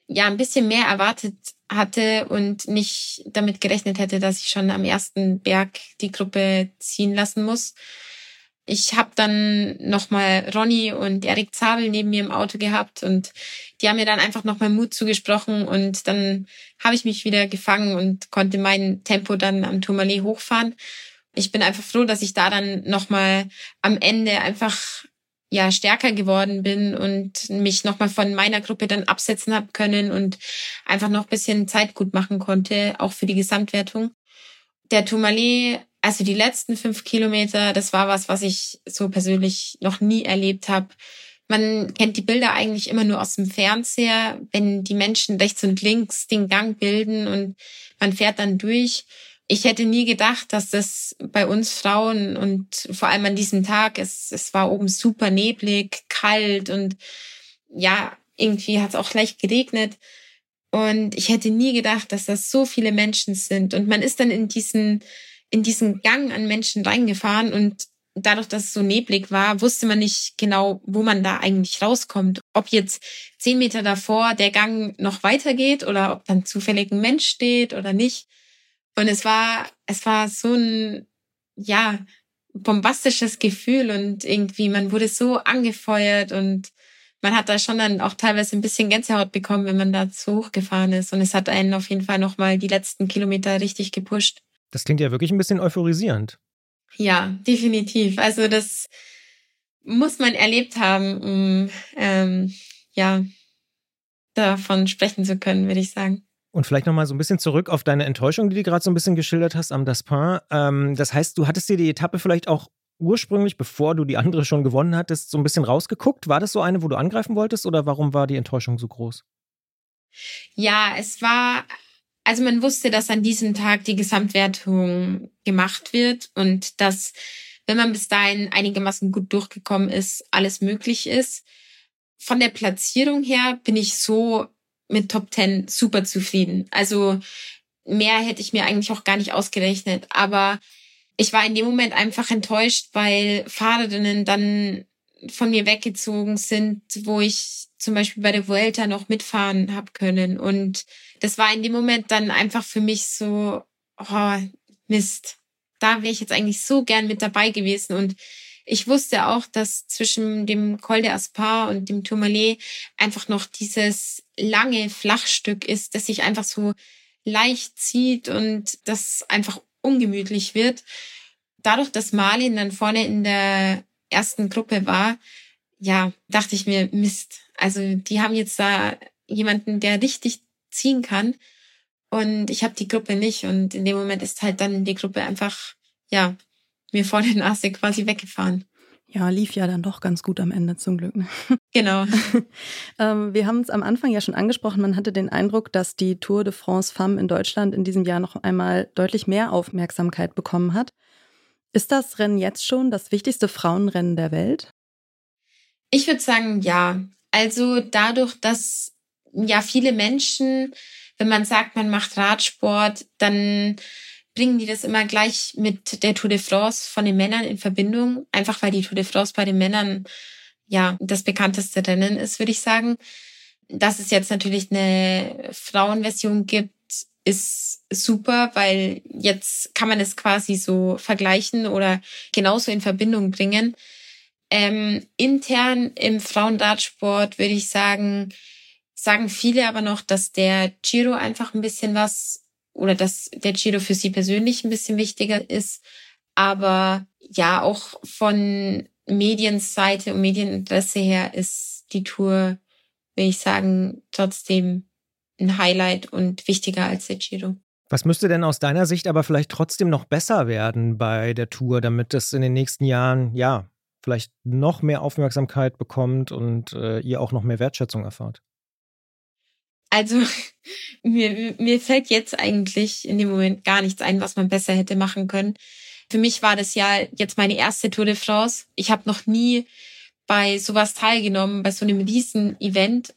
ja ein bisschen mehr erwartet hatte und nicht damit gerechnet hätte, dass ich schon am ersten Berg die Gruppe ziehen lassen muss. Ich habe dann nochmal Ronny und Erik Zabel neben mir im Auto gehabt und die haben mir dann einfach nochmal Mut zugesprochen und dann habe ich mich wieder gefangen und konnte mein Tempo dann am Tourmalet hochfahren ich bin einfach froh, dass ich da dann nochmal am Ende einfach ja stärker geworden bin und mich nochmal von meiner Gruppe dann absetzen habe können und einfach noch bisschen Zeit gut machen konnte, auch für die Gesamtwertung. Der Tourmalet, also die letzten fünf Kilometer, das war was, was ich so persönlich noch nie erlebt habe. Man kennt die Bilder eigentlich immer nur aus dem Fernseher, wenn die Menschen rechts und links den Gang bilden und man fährt dann durch ich hätte nie gedacht, dass das bei uns Frauen und vor allem an diesem Tag, es, es war oben super neblig, kalt und ja, irgendwie hat es auch leicht geregnet. Und ich hätte nie gedacht, dass das so viele Menschen sind. Und man ist dann in diesen, in diesen Gang an Menschen reingefahren und dadurch, dass es so neblig war, wusste man nicht genau, wo man da eigentlich rauskommt. Ob jetzt zehn Meter davor der Gang noch weitergeht oder ob dann zufällig ein Mensch steht oder nicht. Und es war, es war so ein, ja, bombastisches Gefühl und irgendwie, man wurde so angefeuert und man hat da schon dann auch teilweise ein bisschen Gänsehaut bekommen, wenn man da so hochgefahren ist. Und es hat einen auf jeden Fall nochmal die letzten Kilometer richtig gepusht. Das klingt ja wirklich ein bisschen euphorisierend. Ja, definitiv. Also das muss man erlebt haben, um ähm, ja davon sprechen zu können, würde ich sagen. Und vielleicht nochmal so ein bisschen zurück auf deine Enttäuschung, die du gerade so ein bisschen geschildert hast am Daspin. Ähm, das heißt, du hattest dir die Etappe vielleicht auch ursprünglich, bevor du die andere schon gewonnen hattest, so ein bisschen rausgeguckt. War das so eine, wo du angreifen wolltest oder warum war die Enttäuschung so groß? Ja, es war, also man wusste, dass an diesem Tag die Gesamtwertung gemacht wird und dass, wenn man bis dahin einigermaßen gut durchgekommen ist, alles möglich ist. Von der Platzierung her bin ich so mit Top 10 super zufrieden. Also mehr hätte ich mir eigentlich auch gar nicht ausgerechnet. Aber ich war in dem Moment einfach enttäuscht, weil Fahrerinnen dann von mir weggezogen sind, wo ich zum Beispiel bei der Vuelta noch mitfahren habe können. Und das war in dem Moment dann einfach für mich so, oh, Mist. da wäre ich jetzt eigentlich so gern mit dabei gewesen. Und ich wusste auch, dass zwischen dem Col de Aspar und dem Tourmalet einfach noch dieses lange Flachstück ist, das sich einfach so leicht zieht und das einfach ungemütlich wird. Dadurch, dass Marlin dann vorne in der ersten Gruppe war, ja, dachte ich mir, Mist. Also die haben jetzt da jemanden, der richtig ziehen kann. Und ich habe die Gruppe nicht. Und in dem Moment ist halt dann die Gruppe einfach, ja, mir vor der Nase quasi weggefahren. Ja, lief ja dann doch ganz gut am Ende zum Glück. Ne? Genau. ähm, wir haben es am Anfang ja schon angesprochen. Man hatte den Eindruck, dass die Tour de France Femme in Deutschland in diesem Jahr noch einmal deutlich mehr Aufmerksamkeit bekommen hat. Ist das Rennen jetzt schon das wichtigste Frauenrennen der Welt? Ich würde sagen, ja. Also dadurch, dass ja viele Menschen, wenn man sagt, man macht Radsport, dann bringen die das immer gleich mit der Tour de France von den Männern in Verbindung, einfach weil die Tour de France bei den Männern ja das bekannteste Rennen ist, würde ich sagen. Dass es jetzt natürlich eine Frauenversion gibt, ist super, weil jetzt kann man es quasi so vergleichen oder genauso in Verbindung bringen. Ähm, intern im Frauenradsport würde ich sagen, sagen viele aber noch, dass der Giro einfach ein bisschen was oder dass der Giro für sie persönlich ein bisschen wichtiger ist. Aber ja, auch von Medienseite und Medieninteresse her ist die Tour, würde ich sagen, trotzdem ein Highlight und wichtiger als der Giro. Was müsste denn aus deiner Sicht aber vielleicht trotzdem noch besser werden bei der Tour, damit es in den nächsten Jahren, ja, vielleicht noch mehr Aufmerksamkeit bekommt und äh, ihr auch noch mehr Wertschätzung erfahrt? Also mir, mir fällt jetzt eigentlich in dem Moment gar nichts ein, was man besser hätte machen können. Für mich war das ja jetzt meine erste Tour de France. Ich habe noch nie bei sowas teilgenommen, bei so einem riesen Event.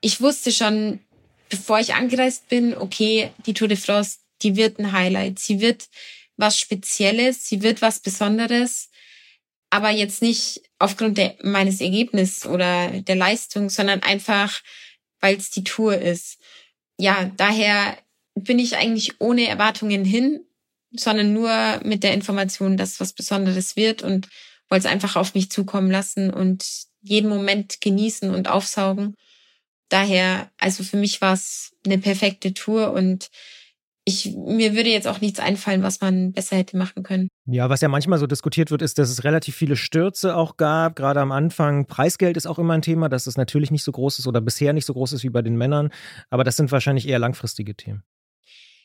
Ich wusste schon, bevor ich angereist bin, okay, die Tour de France, die wird ein Highlight. Sie wird was Spezielles, sie wird was Besonderes, aber jetzt nicht aufgrund der, meines Ergebnisses oder der Leistung, sondern einfach, weil es die Tour ist. Ja, daher bin ich eigentlich ohne Erwartungen hin, sondern nur mit der Information, dass was Besonderes wird und wollte es einfach auf mich zukommen lassen und jeden Moment genießen und aufsaugen. Daher, also für mich war es eine perfekte Tour und ich, mir würde jetzt auch nichts einfallen, was man besser hätte machen können. Ja, was ja manchmal so diskutiert wird, ist, dass es relativ viele Stürze auch gab, gerade am Anfang. Preisgeld ist auch immer ein Thema, dass es natürlich nicht so groß ist oder bisher nicht so groß ist wie bei den Männern. Aber das sind wahrscheinlich eher langfristige Themen.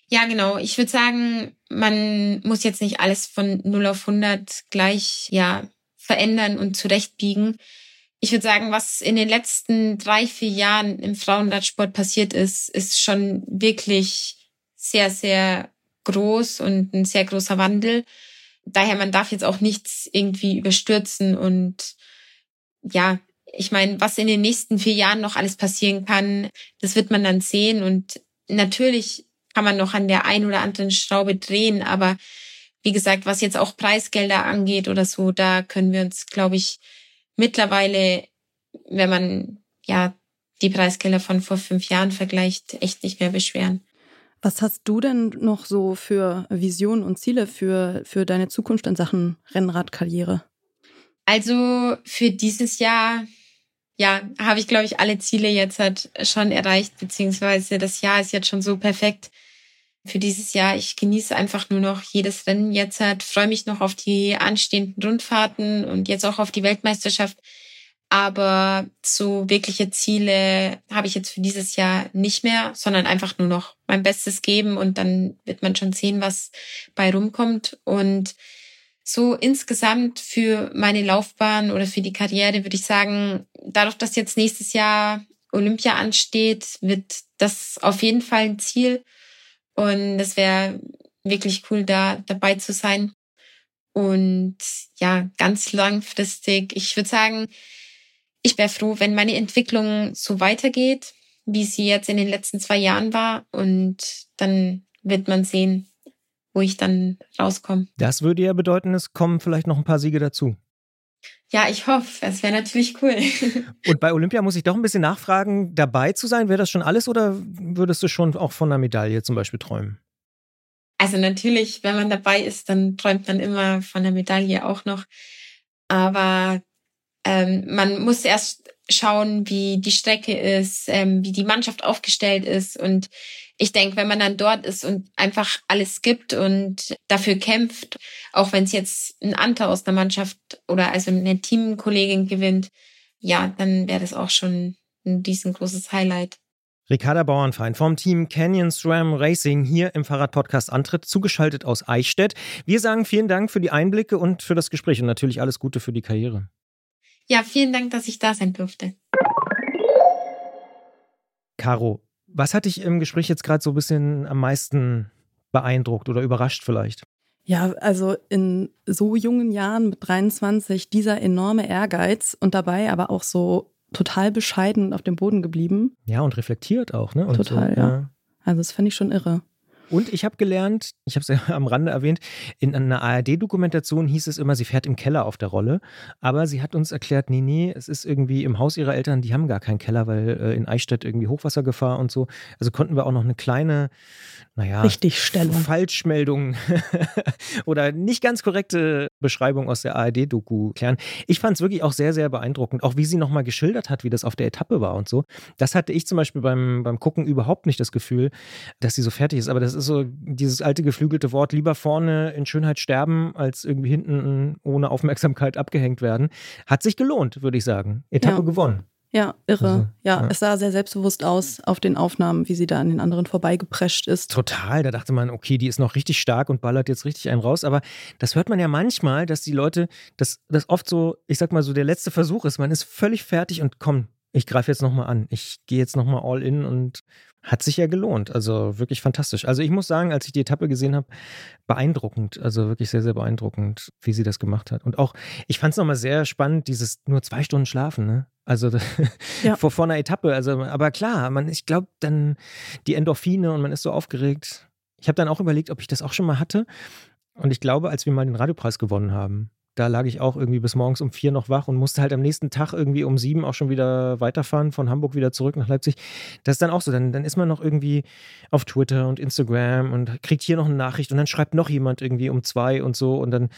Ja, genau. Ich würde sagen, man muss jetzt nicht alles von 0 auf 100 gleich, ja, verändern und zurechtbiegen. Ich würde sagen, was in den letzten drei, vier Jahren im Frauenradsport passiert ist, ist schon wirklich sehr, sehr groß und ein sehr großer Wandel. Daher, man darf jetzt auch nichts irgendwie überstürzen und ja, ich meine, was in den nächsten vier Jahren noch alles passieren kann, das wird man dann sehen und natürlich kann man noch an der einen oder anderen Schraube drehen, aber wie gesagt, was jetzt auch Preisgelder angeht oder so, da können wir uns, glaube ich, mittlerweile, wenn man ja die Preisgelder von vor fünf Jahren vergleicht, echt nicht mehr beschweren. Was hast du denn noch so für Visionen und Ziele für, für deine Zukunft in Sachen Rennradkarriere? Also für dieses Jahr, ja, habe ich, glaube ich, alle Ziele jetzt halt schon erreicht, beziehungsweise das Jahr ist jetzt schon so perfekt für dieses Jahr. Ich genieße einfach nur noch jedes Rennen jetzt halt, freue mich noch auf die anstehenden Rundfahrten und jetzt auch auf die Weltmeisterschaft. Aber so wirkliche Ziele habe ich jetzt für dieses Jahr nicht mehr, sondern einfach nur noch mein Bestes geben und dann wird man schon sehen, was bei rumkommt. Und so insgesamt für meine Laufbahn oder für die Karriere würde ich sagen, dadurch, dass jetzt nächstes Jahr Olympia ansteht, wird das auf jeden Fall ein Ziel. Und es wäre wirklich cool, da dabei zu sein. Und ja, ganz langfristig, ich würde sagen, ich wäre froh, wenn meine Entwicklung so weitergeht, wie sie jetzt in den letzten zwei Jahren war. Und dann wird man sehen, wo ich dann rauskomme. Das würde ja bedeuten, es kommen vielleicht noch ein paar Siege dazu. Ja, ich hoffe, es wäre natürlich cool. Und bei Olympia muss ich doch ein bisschen nachfragen, dabei zu sein, wäre das schon alles oder würdest du schon auch von einer Medaille zum Beispiel träumen? Also natürlich, wenn man dabei ist, dann träumt man immer von der Medaille auch noch. Aber ähm, man muss erst schauen, wie die Strecke ist, ähm, wie die Mannschaft aufgestellt ist. Und ich denke, wenn man dann dort ist und einfach alles gibt und dafür kämpft, auch wenn es jetzt ein Ante aus der Mannschaft oder also eine Teamkollegin gewinnt, ja, dann wäre das auch schon ein riesengroßes Highlight. Ricarda Bauernfeind vom Team Canyon SRAM Racing hier im Fahrradpodcast Antritt, zugeschaltet aus Eichstätt. Wir sagen vielen Dank für die Einblicke und für das Gespräch und natürlich alles Gute für die Karriere. Ja, vielen Dank, dass ich da sein durfte. Caro, was hat dich im Gespräch jetzt gerade so ein bisschen am meisten beeindruckt oder überrascht vielleicht? Ja, also in so jungen Jahren mit 23 dieser enorme Ehrgeiz und dabei aber auch so total bescheiden auf dem Boden geblieben. Ja, und reflektiert auch, ne? Und total, so, ja. ja. Also das finde ich schon irre. Und ich habe gelernt, ich habe es ja am Rande erwähnt, in einer ARD-Dokumentation hieß es immer, sie fährt im Keller auf der Rolle. Aber sie hat uns erklärt, nee, nee, es ist irgendwie im Haus ihrer Eltern, die haben gar keinen Keller, weil äh, in Eichstätt irgendwie Hochwassergefahr und so. Also konnten wir auch noch eine kleine, naja, Richtigstellung. Falschmeldung oder nicht ganz korrekte Beschreibung aus der ARD-Doku klären. Ich fand es wirklich auch sehr, sehr beeindruckend, auch wie sie nochmal geschildert hat, wie das auf der Etappe war und so. Das hatte ich zum Beispiel beim, beim Gucken überhaupt nicht das Gefühl, dass sie so fertig ist. Aber das ist ist so dieses alte geflügelte Wort, lieber vorne in Schönheit sterben, als irgendwie hinten ohne Aufmerksamkeit abgehängt werden. Hat sich gelohnt, würde ich sagen. Etappe ja. gewonnen. Ja, irre. Also, ja, ja, es sah sehr selbstbewusst aus auf den Aufnahmen, wie sie da an den anderen vorbeigeprescht ist. Total. Da dachte man, okay, die ist noch richtig stark und ballert jetzt richtig einen raus. Aber das hört man ja manchmal, dass die Leute, dass das oft so, ich sag mal so, der letzte Versuch ist. Man ist völlig fertig und komm, ich greife jetzt nochmal an. Ich gehe jetzt nochmal all in und hat sich ja gelohnt. Also wirklich fantastisch. Also ich muss sagen, als ich die Etappe gesehen habe, beeindruckend. Also wirklich sehr, sehr beeindruckend, wie sie das gemacht hat. Und auch, ich fand es nochmal sehr spannend, dieses nur zwei Stunden Schlafen, ne? Also ja. vor, vor einer Etappe. Also, aber klar, man, ich glaube, dann die Endorphine und man ist so aufgeregt. Ich habe dann auch überlegt, ob ich das auch schon mal hatte. Und ich glaube, als wir mal den Radiopreis gewonnen haben, da lag ich auch irgendwie bis morgens um vier noch wach und musste halt am nächsten Tag irgendwie um sieben auch schon wieder weiterfahren, von Hamburg wieder zurück nach Leipzig. Das ist dann auch so. Dann, dann ist man noch irgendwie auf Twitter und Instagram und kriegt hier noch eine Nachricht und dann schreibt noch jemand irgendwie um zwei und so und dann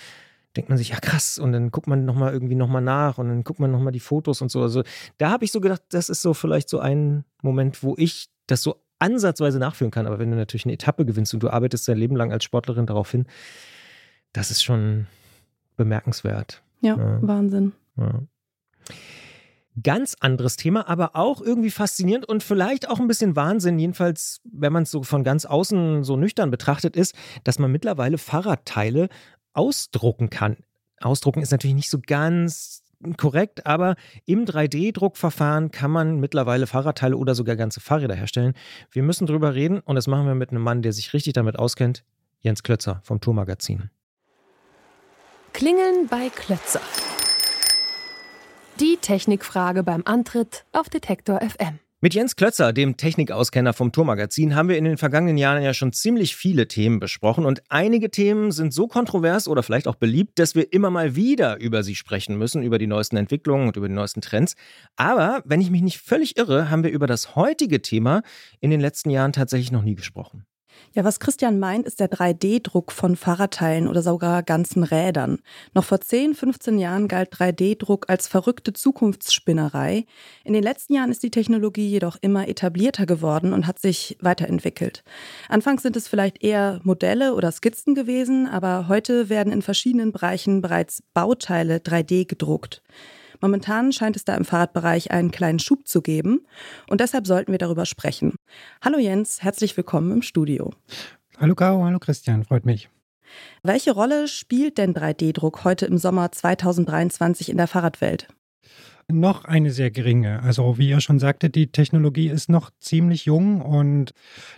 denkt man sich, ja krass, und dann guckt man nochmal irgendwie nochmal nach und dann guckt man nochmal die Fotos und so. Also da habe ich so gedacht, das ist so vielleicht so ein Moment, wo ich das so ansatzweise nachführen kann. Aber wenn du natürlich eine Etappe gewinnst und du arbeitest dein Leben lang als Sportlerin darauf hin, das ist schon, bemerkenswert. Ja, ja. Wahnsinn. Ja. Ganz anderes Thema, aber auch irgendwie faszinierend und vielleicht auch ein bisschen Wahnsinn, jedenfalls, wenn man es so von ganz außen so nüchtern betrachtet, ist, dass man mittlerweile Fahrradteile ausdrucken kann. Ausdrucken ist natürlich nicht so ganz korrekt, aber im 3D-Druckverfahren kann man mittlerweile Fahrradteile oder sogar ganze Fahrräder herstellen. Wir müssen drüber reden und das machen wir mit einem Mann, der sich richtig damit auskennt, Jens Klötzer vom Tourmagazin. Klingeln bei Klötzer. Die Technikfrage beim Antritt auf Detektor FM. Mit Jens Klötzer, dem Technikauskenner vom Tourmagazin, haben wir in den vergangenen Jahren ja schon ziemlich viele Themen besprochen und einige Themen sind so kontrovers oder vielleicht auch beliebt, dass wir immer mal wieder über sie sprechen müssen, über die neuesten Entwicklungen und über die neuesten Trends. Aber wenn ich mich nicht völlig irre, haben wir über das heutige Thema in den letzten Jahren tatsächlich noch nie gesprochen. Ja, was Christian meint, ist der 3D-Druck von Fahrradteilen oder sogar ganzen Rädern. Noch vor 10, 15 Jahren galt 3D-Druck als verrückte Zukunftsspinnerei. In den letzten Jahren ist die Technologie jedoch immer etablierter geworden und hat sich weiterentwickelt. Anfangs sind es vielleicht eher Modelle oder Skizzen gewesen, aber heute werden in verschiedenen Bereichen bereits Bauteile 3D gedruckt. Momentan scheint es da im Fahrradbereich einen kleinen Schub zu geben und deshalb sollten wir darüber sprechen. Hallo Jens, herzlich willkommen im Studio. Hallo Caro, hallo Christian, freut mich. Welche Rolle spielt denn 3D-Druck heute im Sommer 2023 in der Fahrradwelt? Noch eine sehr geringe. Also wie ihr schon sagte, die Technologie ist noch ziemlich jung und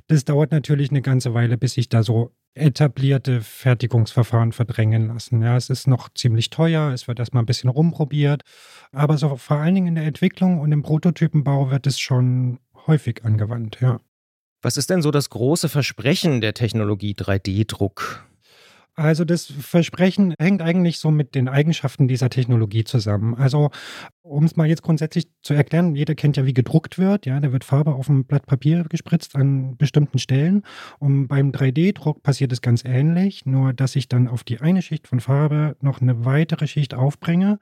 das dauert natürlich eine ganze Weile, bis sich da so etablierte Fertigungsverfahren verdrängen lassen. Ja, es ist noch ziemlich teuer, es wird erstmal ein bisschen rumprobiert, aber so vor allen Dingen in der Entwicklung und im Prototypenbau wird es schon häufig angewandt, ja. Was ist denn so das große Versprechen der Technologie 3D-Druck? Also das Versprechen hängt eigentlich so mit den Eigenschaften dieser Technologie zusammen. Also um es mal jetzt grundsätzlich zu erklären, jeder kennt ja, wie gedruckt wird. Ja, da wird Farbe auf ein Blatt Papier gespritzt an bestimmten Stellen. Und beim 3D-Druck passiert es ganz ähnlich, nur dass ich dann auf die eine Schicht von Farbe noch eine weitere Schicht aufbringe.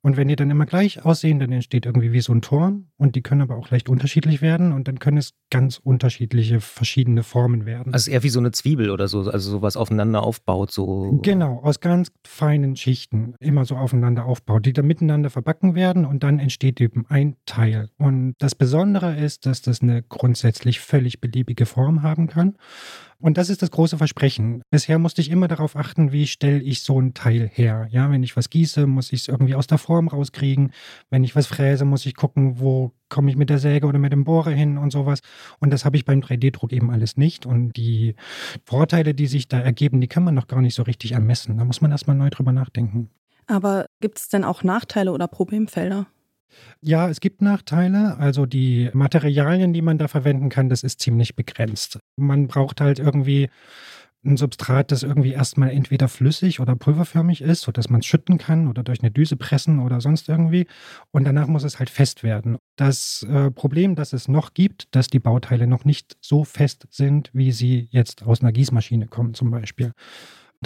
Und wenn die dann immer gleich aussehen, dann entsteht irgendwie wie so ein Turm. Und die können aber auch leicht unterschiedlich werden. Und dann können es ganz unterschiedliche, verschiedene Formen werden. Also eher wie so eine Zwiebel oder so, also sowas aufeinander aufbaut. So. Genau, aus ganz feinen Schichten immer so aufeinander aufbaut, die dann miteinander verbacken werden und dann entsteht eben ein Teil. Und das Besondere ist, dass das eine grundsätzlich völlig beliebige Form haben kann. Und das ist das große Versprechen. Bisher musste ich immer darauf achten, wie stelle ich so ein Teil her. Ja, wenn ich was gieße, muss ich es irgendwie aus der Form rauskriegen. Wenn ich was fräse, muss ich gucken, wo komme ich mit der Säge oder mit dem Bohrer hin und sowas. Und das habe ich beim 3D-Druck eben alles nicht. Und die Vorteile, die sich da ergeben, die kann man noch gar nicht so richtig ermessen. Da muss man erstmal neu drüber nachdenken. Aber gibt es denn auch Nachteile oder Problemfelder? Ja, es gibt Nachteile. Also die Materialien, die man da verwenden kann, das ist ziemlich begrenzt. Man braucht halt irgendwie ein Substrat, das irgendwie erstmal entweder flüssig oder pulverförmig ist, sodass man es schütten kann oder durch eine Düse pressen oder sonst irgendwie. Und danach muss es halt fest werden. Das äh, Problem, das es noch gibt, dass die Bauteile noch nicht so fest sind, wie sie jetzt aus einer Gießmaschine kommen zum Beispiel.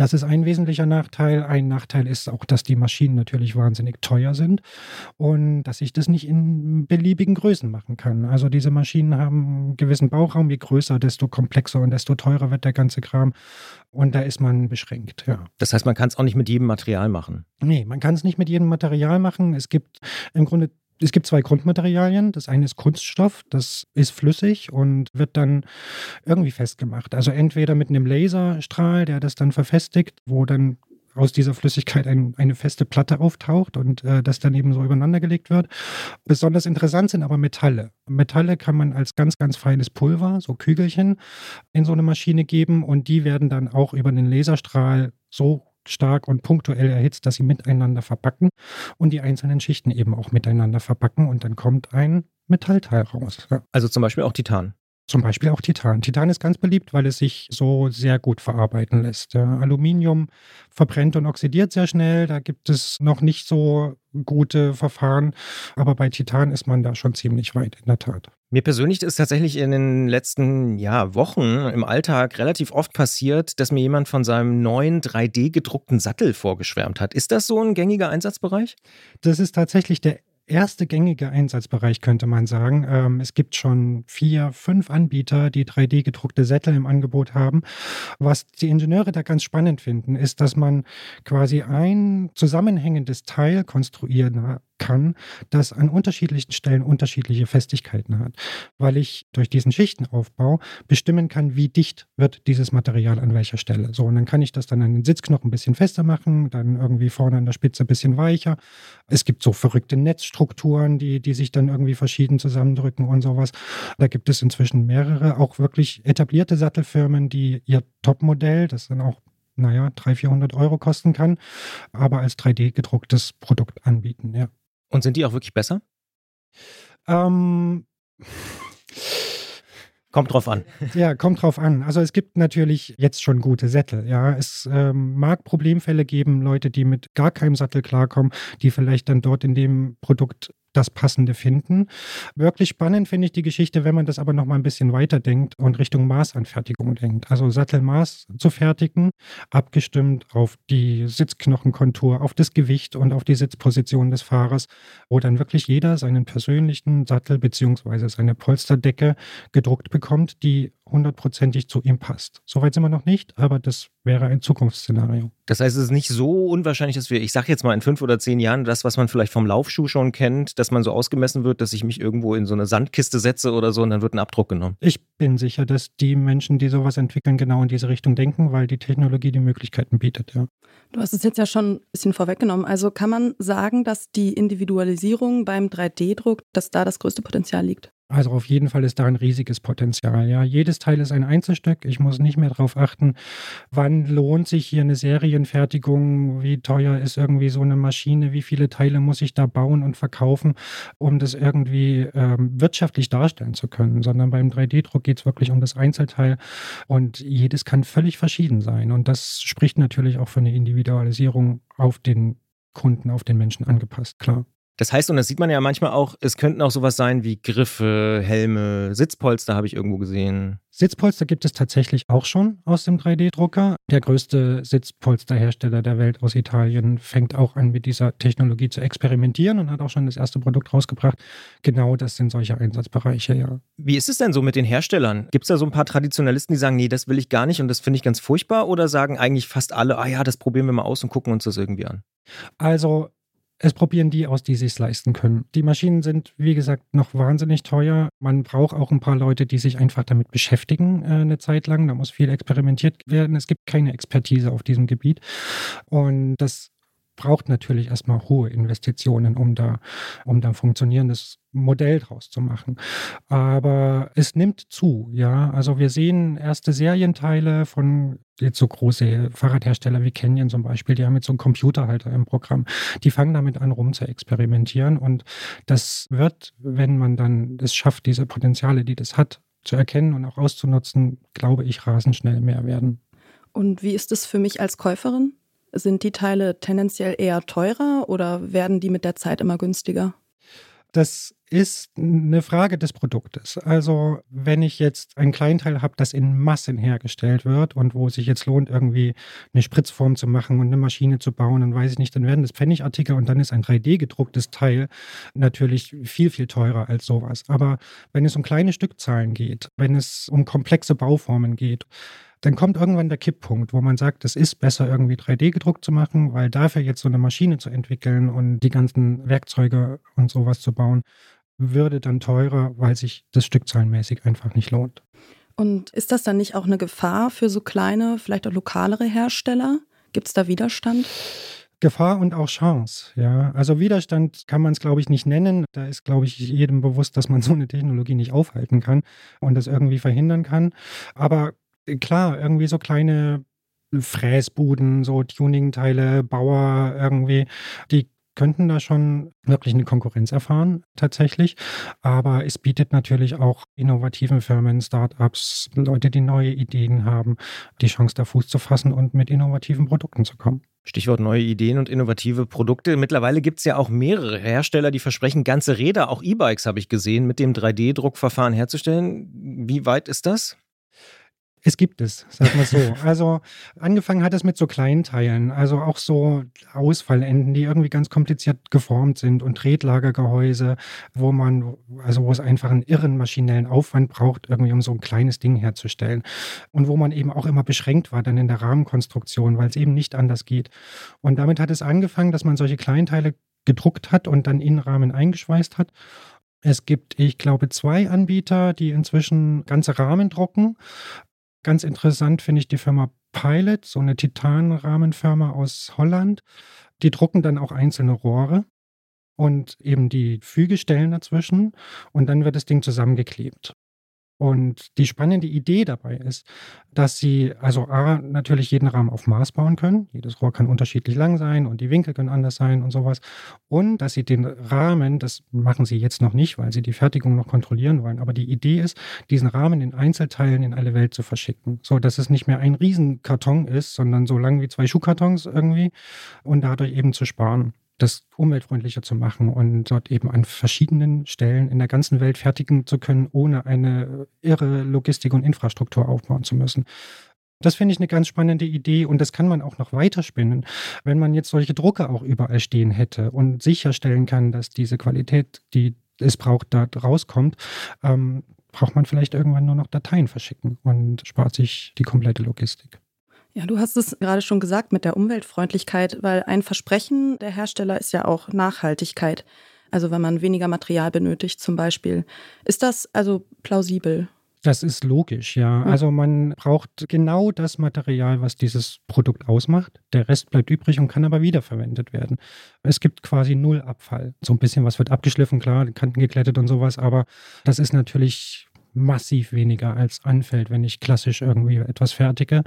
Das ist ein wesentlicher Nachteil. Ein Nachteil ist auch, dass die Maschinen natürlich wahnsinnig teuer sind und dass ich das nicht in beliebigen Größen machen kann. Also diese Maschinen haben einen gewissen Bauraum. Je größer, desto komplexer und desto teurer wird der ganze Kram. Und da ist man beschränkt, ja. Das heißt, man kann es auch nicht mit jedem Material machen. Nee, man kann es nicht mit jedem Material machen. Es gibt im Grunde es gibt zwei Grundmaterialien. Das eine ist Kunststoff, das ist flüssig und wird dann irgendwie festgemacht. Also entweder mit einem Laserstrahl, der das dann verfestigt, wo dann aus dieser Flüssigkeit ein, eine feste Platte auftaucht und äh, das dann eben so übereinander gelegt wird. Besonders interessant sind aber Metalle. Metalle kann man als ganz, ganz feines Pulver, so Kügelchen, in so eine Maschine geben und die werden dann auch über den Laserstrahl so stark und punktuell erhitzt, dass sie miteinander verbacken und die einzelnen Schichten eben auch miteinander verbacken und dann kommt ein Metallteil raus. Ja. Also zum Beispiel auch Titan. Zum Beispiel auch Titan. Titan ist ganz beliebt, weil es sich so sehr gut verarbeiten lässt. Aluminium verbrennt und oxidiert sehr schnell. Da gibt es noch nicht so gute Verfahren. Aber bei Titan ist man da schon ziemlich weit, in der Tat. Mir persönlich ist tatsächlich in den letzten ja, Wochen im Alltag relativ oft passiert, dass mir jemand von seinem neuen 3D-gedruckten Sattel vorgeschwärmt hat. Ist das so ein gängiger Einsatzbereich? Das ist tatsächlich der erste gängige Einsatzbereich, könnte man sagen. Ähm, es gibt schon vier, fünf Anbieter, die 3D-gedruckte Sättel im Angebot haben. Was die Ingenieure da ganz spannend finden, ist, dass man quasi ein zusammenhängendes Teil konstruieren kann, das an unterschiedlichen Stellen unterschiedliche Festigkeiten hat, weil ich durch diesen Schichtenaufbau bestimmen kann, wie dicht wird dieses Material an welcher Stelle. So, und dann kann ich das dann an den Sitzknochen ein bisschen fester machen, dann irgendwie vorne an der Spitze ein bisschen weicher. Es gibt so verrückte Netzstrukturen, die, die sich dann irgendwie verschieden zusammendrücken und sowas. Da gibt es inzwischen mehrere, auch wirklich etablierte Sattelfirmen, die ihr Topmodell, das dann auch naja, 300, 400 Euro kosten kann, aber als 3D gedrucktes Produkt anbieten, ja. Und sind die auch wirklich besser? Ähm. Kommt drauf an. Ja, kommt drauf an. Also es gibt natürlich jetzt schon gute Sättel. Ja, es ähm, mag Problemfälle geben, Leute, die mit gar keinem Sattel klarkommen, die vielleicht dann dort in dem Produkt das Passende finden. Wirklich spannend finde ich die Geschichte, wenn man das aber noch mal ein bisschen weiter denkt und Richtung Maßanfertigung denkt. Also Sattelmaß zu fertigen, abgestimmt auf die Sitzknochenkontur, auf das Gewicht und auf die Sitzposition des Fahrers, wo dann wirklich jeder seinen persönlichen Sattel bzw. seine Polsterdecke gedruckt bekommt, die hundertprozentig zu ihm passt. Soweit sind wir noch nicht, aber das wäre ein Zukunftsszenario. Das heißt, es ist nicht so unwahrscheinlich, dass wir, ich sage jetzt mal in fünf oder zehn Jahren, das, was man vielleicht vom Laufschuh schon kennt, dass man so ausgemessen wird, dass ich mich irgendwo in so eine Sandkiste setze oder so und dann wird ein Abdruck genommen. Ich bin sicher, dass die Menschen, die sowas entwickeln, genau in diese Richtung denken, weil die Technologie die Möglichkeiten bietet, ja. Du hast es jetzt ja schon ein bisschen vorweggenommen. Also kann man sagen, dass die Individualisierung beim 3D-Druck, dass da das größte Potenzial liegt? Also auf jeden Fall ist da ein riesiges Potenzial. Ja, jedes Teil ist ein Einzelstück. Ich muss nicht mehr darauf achten, wann lohnt sich hier eine Serienfertigung, wie teuer ist irgendwie so eine Maschine, wie viele Teile muss ich da bauen und verkaufen, um das irgendwie ähm, wirtschaftlich darstellen zu können. Sondern beim 3D-Druck geht es wirklich um das Einzelteil und jedes kann völlig verschieden sein. Und das spricht natürlich auch für eine Individualisierung auf den Kunden, auf den Menschen angepasst, klar. Das heißt, und das sieht man ja manchmal auch, es könnten auch sowas sein wie Griffe, Helme, Sitzpolster habe ich irgendwo gesehen. Sitzpolster gibt es tatsächlich auch schon aus dem 3D-Drucker. Der größte Sitzpolsterhersteller der Welt aus Italien fängt auch an, mit dieser Technologie zu experimentieren und hat auch schon das erste Produkt rausgebracht. Genau das sind solche Einsatzbereiche, ja. Wie ist es denn so mit den Herstellern? Gibt es da so ein paar Traditionalisten, die sagen, nee, das will ich gar nicht und das finde ich ganz furchtbar? Oder sagen eigentlich fast alle, ah ja, das probieren wir mal aus und gucken uns das irgendwie an? Also es probieren die aus, die sich leisten können. Die Maschinen sind, wie gesagt, noch wahnsinnig teuer. Man braucht auch ein paar Leute, die sich einfach damit beschäftigen, äh, eine Zeit lang. Da muss viel experimentiert werden. Es gibt keine Expertise auf diesem Gebiet. Und das braucht natürlich erstmal hohe Investitionen, um da, um da ein funktionierendes Modell draus zu machen. Aber es nimmt zu, ja. Also wir sehen erste Serienteile von jetzt so große Fahrradhersteller wie Canyon zum Beispiel, die haben jetzt so einen Computerhalter im Programm. Die fangen damit an, rum zu experimentieren. Und das wird, wenn man dann es schafft, diese Potenziale, die das hat, zu erkennen und auch auszunutzen, glaube ich, rasend schnell mehr werden. Und wie ist es für mich als Käuferin? Sind die Teile tendenziell eher teurer oder werden die mit der Zeit immer günstiger? Das ist eine Frage des Produktes. Also wenn ich jetzt ein Kleinteil habe, das in Massen hergestellt wird und wo es sich jetzt lohnt, irgendwie eine Spritzform zu machen und eine Maschine zu bauen, dann weiß ich nicht, dann werden das Pfennigartikel und dann ist ein 3D gedrucktes Teil natürlich viel, viel teurer als sowas. Aber wenn es um kleine Stückzahlen geht, wenn es um komplexe Bauformen geht, dann kommt irgendwann der Kipppunkt, wo man sagt, es ist besser, irgendwie 3D gedruckt zu machen, weil dafür jetzt so eine Maschine zu entwickeln und die ganzen Werkzeuge und sowas zu bauen, würde dann teurer, weil sich das stückzahlenmäßig einfach nicht lohnt. Und ist das dann nicht auch eine Gefahr für so kleine, vielleicht auch lokalere Hersteller? Gibt es da Widerstand? Gefahr und auch Chance. Ja, also Widerstand kann man es, glaube ich, nicht nennen. Da ist, glaube ich, jedem bewusst, dass man so eine Technologie nicht aufhalten kann und das irgendwie verhindern kann. Aber klar, irgendwie so kleine Fräsbuden, so Tuningteile, Bauer irgendwie, die könnten da schon wirklich eine Konkurrenz erfahren, tatsächlich. Aber es bietet natürlich auch innovativen Firmen, Startups, Leute, die neue Ideen haben, die Chance, da Fuß zu fassen und mit innovativen Produkten zu kommen. Stichwort neue Ideen und innovative Produkte. Mittlerweile gibt es ja auch mehrere Hersteller, die versprechen, ganze Räder, auch E-Bikes habe ich gesehen, mit dem 3D-Druckverfahren herzustellen. Wie weit ist das? Es gibt es, sag mal so. Also angefangen hat es mit so kleinen Teilen, also auch so Ausfallenden, die irgendwie ganz kompliziert geformt sind und Tretlagergehäuse, wo man, also wo es einfach einen irren maschinellen Aufwand braucht, irgendwie um so ein kleines Ding herzustellen. Und wo man eben auch immer beschränkt war dann in der Rahmenkonstruktion, weil es eben nicht anders geht. Und damit hat es angefangen, dass man solche Kleinteile gedruckt hat und dann in Rahmen eingeschweißt hat. Es gibt, ich glaube, zwei Anbieter, die inzwischen ganze Rahmen drucken. Ganz interessant finde ich die Firma Pilot, so eine Titanrahmenfirma aus Holland. Die drucken dann auch einzelne Rohre und eben die Fügestellen dazwischen und dann wird das Ding zusammengeklebt. Und die spannende Idee dabei ist, dass sie also A, natürlich jeden Rahmen auf Maß bauen können. Jedes Rohr kann unterschiedlich lang sein und die Winkel können anders sein und sowas. Und dass sie den Rahmen, das machen sie jetzt noch nicht, weil sie die Fertigung noch kontrollieren wollen. Aber die Idee ist, diesen Rahmen in Einzelteilen in alle Welt zu verschicken. So dass es nicht mehr ein Riesenkarton ist, sondern so lang wie zwei Schuhkartons irgendwie und dadurch eben zu sparen das umweltfreundlicher zu machen und dort eben an verschiedenen Stellen in der ganzen Welt fertigen zu können, ohne eine irre Logistik und Infrastruktur aufbauen zu müssen. Das finde ich eine ganz spannende Idee und das kann man auch noch weiterspinnen, wenn man jetzt solche Drucker auch überall stehen hätte und sicherstellen kann, dass diese Qualität, die es braucht, da rauskommt, ähm, braucht man vielleicht irgendwann nur noch Dateien verschicken und spart sich die komplette Logistik. Ja, du hast es gerade schon gesagt mit der Umweltfreundlichkeit, weil ein Versprechen der Hersteller ist ja auch Nachhaltigkeit. Also wenn man weniger Material benötigt zum Beispiel. Ist das also plausibel? Das ist logisch, ja. Also man braucht genau das Material, was dieses Produkt ausmacht. Der Rest bleibt übrig und kann aber wiederverwendet werden. Es gibt quasi null Abfall. So ein bisschen was wird abgeschliffen, klar, Kanten geklettet und sowas, aber das ist natürlich massiv weniger als anfällt, wenn ich klassisch irgendwie etwas fertige.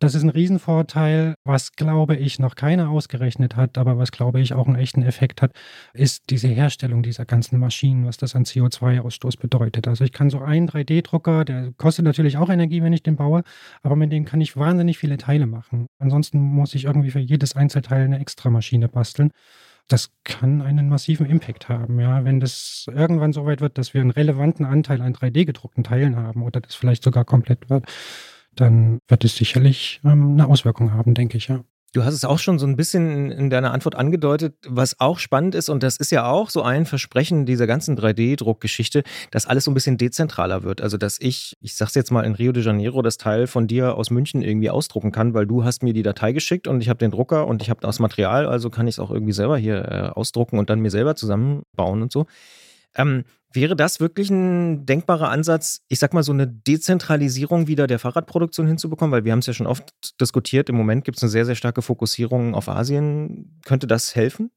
Das ist ein Riesenvorteil. Was, glaube ich, noch keiner ausgerechnet hat, aber was, glaube ich, auch einen echten Effekt hat, ist diese Herstellung dieser ganzen Maschinen, was das an CO2-Ausstoß bedeutet. Also ich kann so einen 3D-Drucker, der kostet natürlich auch Energie, wenn ich den baue, aber mit dem kann ich wahnsinnig viele Teile machen. Ansonsten muss ich irgendwie für jedes Einzelteil eine extra Maschine basteln das kann einen massiven Impact haben. Ja, wenn das irgendwann so weit wird, dass wir einen relevanten Anteil an 3D-gedruckten Teilen haben oder das vielleicht sogar komplett wird, dann wird es sicherlich ähm, eine Auswirkung haben, denke ich, ja. Du hast es auch schon so ein bisschen in deiner Antwort angedeutet, was auch spannend ist, und das ist ja auch so ein Versprechen dieser ganzen 3D-Druckgeschichte, dass alles so ein bisschen dezentraler wird. Also, dass ich, ich sag's jetzt mal in Rio de Janeiro, das Teil von dir aus München irgendwie ausdrucken kann, weil du hast mir die Datei geschickt und ich habe den Drucker und ich habe das Material, also kann ich es auch irgendwie selber hier äh, ausdrucken und dann mir selber zusammenbauen und so. Ähm, Wäre das wirklich ein denkbarer Ansatz, ich sag mal, so eine Dezentralisierung wieder der Fahrradproduktion hinzubekommen? Weil wir haben es ja schon oft diskutiert. Im Moment gibt es eine sehr, sehr starke Fokussierung auf Asien. Könnte das helfen?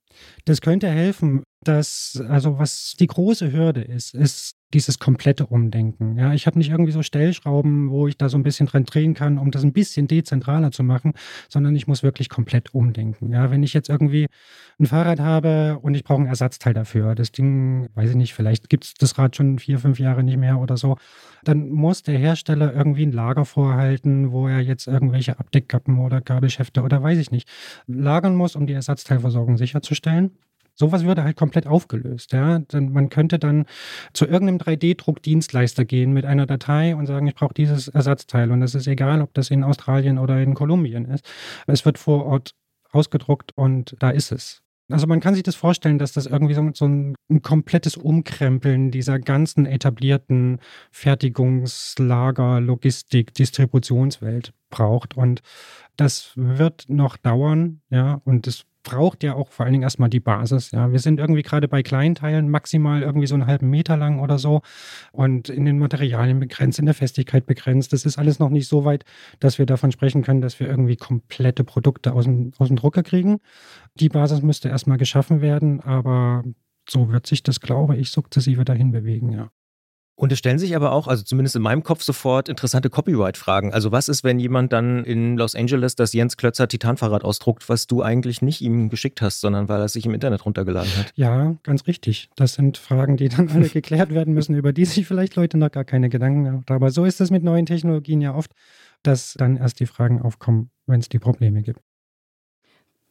Das könnte helfen. Das, also was die große Hürde ist, ist dieses komplette Umdenken. Ja, ich habe nicht irgendwie so Stellschrauben, wo ich da so ein bisschen dran drehen kann, um das ein bisschen dezentraler zu machen, sondern ich muss wirklich komplett umdenken. Ja, wenn ich jetzt irgendwie ein Fahrrad habe und ich brauche ein Ersatzteil dafür, das Ding, weiß ich nicht, vielleicht gibt es das Rad schon vier, fünf Jahre nicht mehr oder so, dann muss der Hersteller irgendwie ein Lager vorhalten, wo er jetzt irgendwelche Abdeckkappen oder Gabelschäfte oder weiß ich nicht lagern muss, um die Ersatzteilversorgung sicherzustellen. Sowas würde halt komplett aufgelöst. Ja? Denn man könnte dann zu irgendeinem 3D-Druckdienstleister gehen mit einer Datei und sagen, ich brauche dieses Ersatzteil. Und es ist egal, ob das in Australien oder in Kolumbien ist. Es wird vor Ort ausgedruckt und da ist es. Also man kann sich das vorstellen, dass das irgendwie so, so ein, ein, komplettes Umkrempeln dieser ganzen etablierten Fertigungslager, Logistik, Distributionswelt braucht. Und das wird noch dauern, ja, und das braucht ja auch vor allen Dingen erstmal die Basis. Ja, wir sind irgendwie gerade bei kleinen Teilen maximal irgendwie so einen halben Meter lang oder so und in den Materialien begrenzt, in der Festigkeit begrenzt. Das ist alles noch nicht so weit, dass wir davon sprechen können, dass wir irgendwie komplette Produkte aus dem, aus dem Drucker kriegen. Die Basis müsste erstmal geschaffen werden, aber so wird sich das, glaube ich, sukzessive dahin bewegen, ja. Und es stellen sich aber auch, also zumindest in meinem Kopf sofort, interessante Copyright-Fragen. Also was ist, wenn jemand dann in Los Angeles das Jens Klötzer Titanfahrrad ausdruckt, was du eigentlich nicht ihm geschickt hast, sondern weil er es sich im Internet runtergeladen hat? Ja, ganz richtig. Das sind Fragen, die dann alle geklärt werden müssen, über die sich vielleicht Leute noch gar keine Gedanken haben. Aber so ist es mit neuen Technologien ja oft, dass dann erst die Fragen aufkommen, wenn es die Probleme gibt.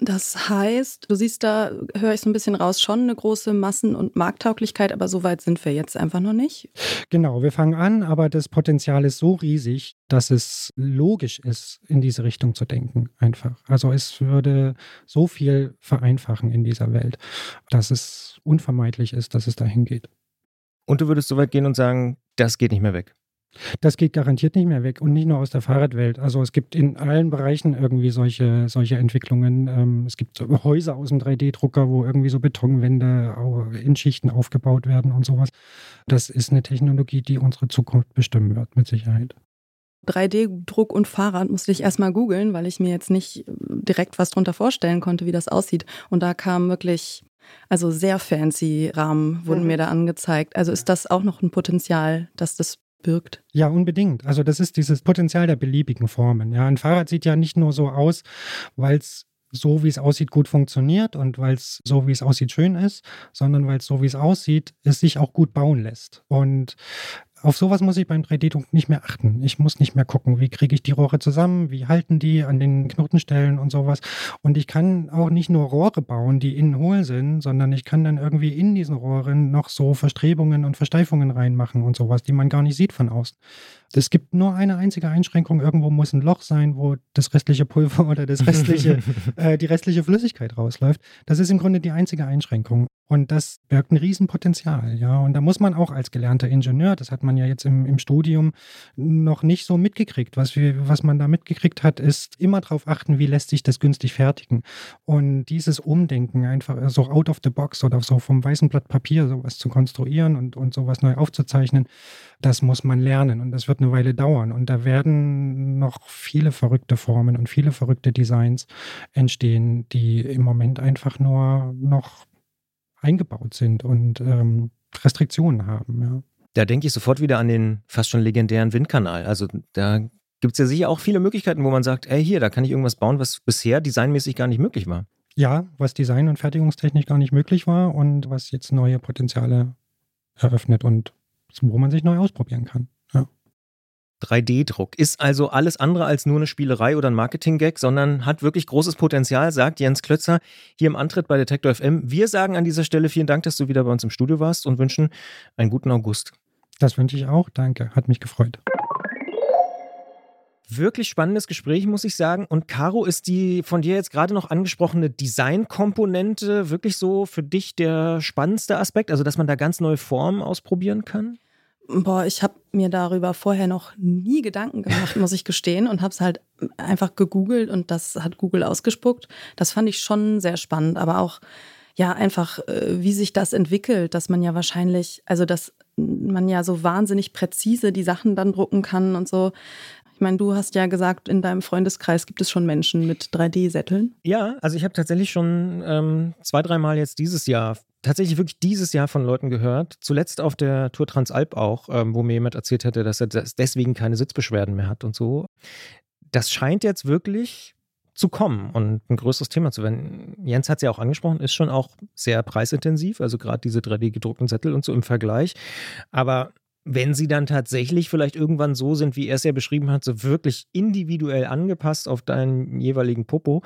Das heißt, du siehst da, höre ich so ein bisschen raus, schon eine große Massen- und Markttauglichkeit, aber so weit sind wir jetzt einfach noch nicht. Genau, wir fangen an, aber das Potenzial ist so riesig, dass es logisch ist, in diese Richtung zu denken, einfach. Also es würde so viel vereinfachen in dieser Welt, dass es unvermeidlich ist, dass es dahin geht. Und du würdest so weit gehen und sagen, das geht nicht mehr weg. Das geht garantiert nicht mehr weg und nicht nur aus der Fahrradwelt. Also es gibt in allen Bereichen irgendwie solche, solche Entwicklungen. Ähm, es gibt Häuser aus dem 3D-Drucker, wo irgendwie so Betonwände in Schichten aufgebaut werden und sowas. Das ist eine Technologie, die unsere Zukunft bestimmen wird, mit Sicherheit. 3D-Druck und Fahrrad musste ich erstmal googeln, weil ich mir jetzt nicht direkt was drunter vorstellen konnte, wie das aussieht. Und da kam wirklich, also sehr fancy Rahmen wurden mhm. mir da angezeigt. Also ist das auch noch ein Potenzial, dass das birgt. Ja, unbedingt. Also das ist dieses Potenzial der beliebigen Formen. Ja, ein Fahrrad sieht ja nicht nur so aus, weil es so wie es aussieht gut funktioniert und weil es so wie es aussieht schön ist, sondern weil es so wie es aussieht, es sich auch gut bauen lässt. Und auf sowas muss ich beim 3D-Druck nicht mehr achten. Ich muss nicht mehr gucken, wie kriege ich die Rohre zusammen, wie halten die an den Knotenstellen und sowas. Und ich kann auch nicht nur Rohre bauen, die innen hohl sind, sondern ich kann dann irgendwie in diesen Rohren noch so Verstrebungen und Versteifungen reinmachen und sowas, die man gar nicht sieht von außen. Es gibt nur eine einzige Einschränkung. Irgendwo muss ein Loch sein, wo das restliche Pulver oder das restliche, äh, die restliche Flüssigkeit rausläuft. Das ist im Grunde die einzige Einschränkung. Und das birgt ein Riesenpotenzial, ja. Und da muss man auch als gelernter Ingenieur, das hat man ja jetzt im, im Studium noch nicht so mitgekriegt. Was, wir, was man da mitgekriegt hat, ist immer darauf achten, wie lässt sich das günstig fertigen. Und dieses Umdenken, einfach so out of the box oder so vom weißen Blatt Papier sowas zu konstruieren und, und sowas neu aufzuzeichnen, das muss man lernen und das wird eine Weile dauern. Und da werden noch viele verrückte Formen und viele verrückte Designs entstehen, die im Moment einfach nur noch eingebaut sind und ähm, Restriktionen haben. Ja. Da denke ich sofort wieder an den fast schon legendären Windkanal. Also da gibt es ja sicher auch viele Möglichkeiten, wo man sagt, ey, hier, da kann ich irgendwas bauen, was bisher designmäßig gar nicht möglich war. Ja, was Design- und Fertigungstechnik gar nicht möglich war und was jetzt neue Potenziale eröffnet und wo man sich neu ausprobieren kann. 3D-Druck. Ist also alles andere als nur eine Spielerei oder ein Marketing-Gag, sondern hat wirklich großes Potenzial, sagt Jens Klötzer hier im Antritt bei Detektor FM. Wir sagen an dieser Stelle vielen Dank, dass du wieder bei uns im Studio warst und wünschen einen guten August. Das wünsche ich auch. Danke. Hat mich gefreut. Wirklich spannendes Gespräch, muss ich sagen. Und Caro, ist die von dir jetzt gerade noch angesprochene Designkomponente wirklich so für dich der spannendste Aspekt? Also, dass man da ganz neue Formen ausprobieren kann? Boah, ich habe mir darüber vorher noch nie Gedanken gemacht, muss ich gestehen, und habe es halt einfach gegoogelt und das hat Google ausgespuckt. Das fand ich schon sehr spannend, aber auch ja einfach, äh, wie sich das entwickelt, dass man ja wahrscheinlich, also dass man ja so wahnsinnig präzise die Sachen dann drucken kann und so. Ich meine, du hast ja gesagt, in deinem Freundeskreis gibt es schon Menschen mit 3D-Sätteln. Ja, also ich habe tatsächlich schon ähm, zwei, dreimal jetzt dieses Jahr tatsächlich wirklich dieses Jahr von Leuten gehört. Zuletzt auf der Tour Transalp auch, ähm, wo mir jemand erzählt hätte, dass er deswegen keine Sitzbeschwerden mehr hat und so. Das scheint jetzt wirklich zu kommen und ein größeres Thema zu werden. Jens hat es ja auch angesprochen, ist schon auch sehr preisintensiv, also gerade diese 3D-gedruckten Zettel und so im Vergleich. Aber wenn sie dann tatsächlich vielleicht irgendwann so sind, wie er es ja beschrieben hat, so wirklich individuell angepasst auf deinen jeweiligen Popo,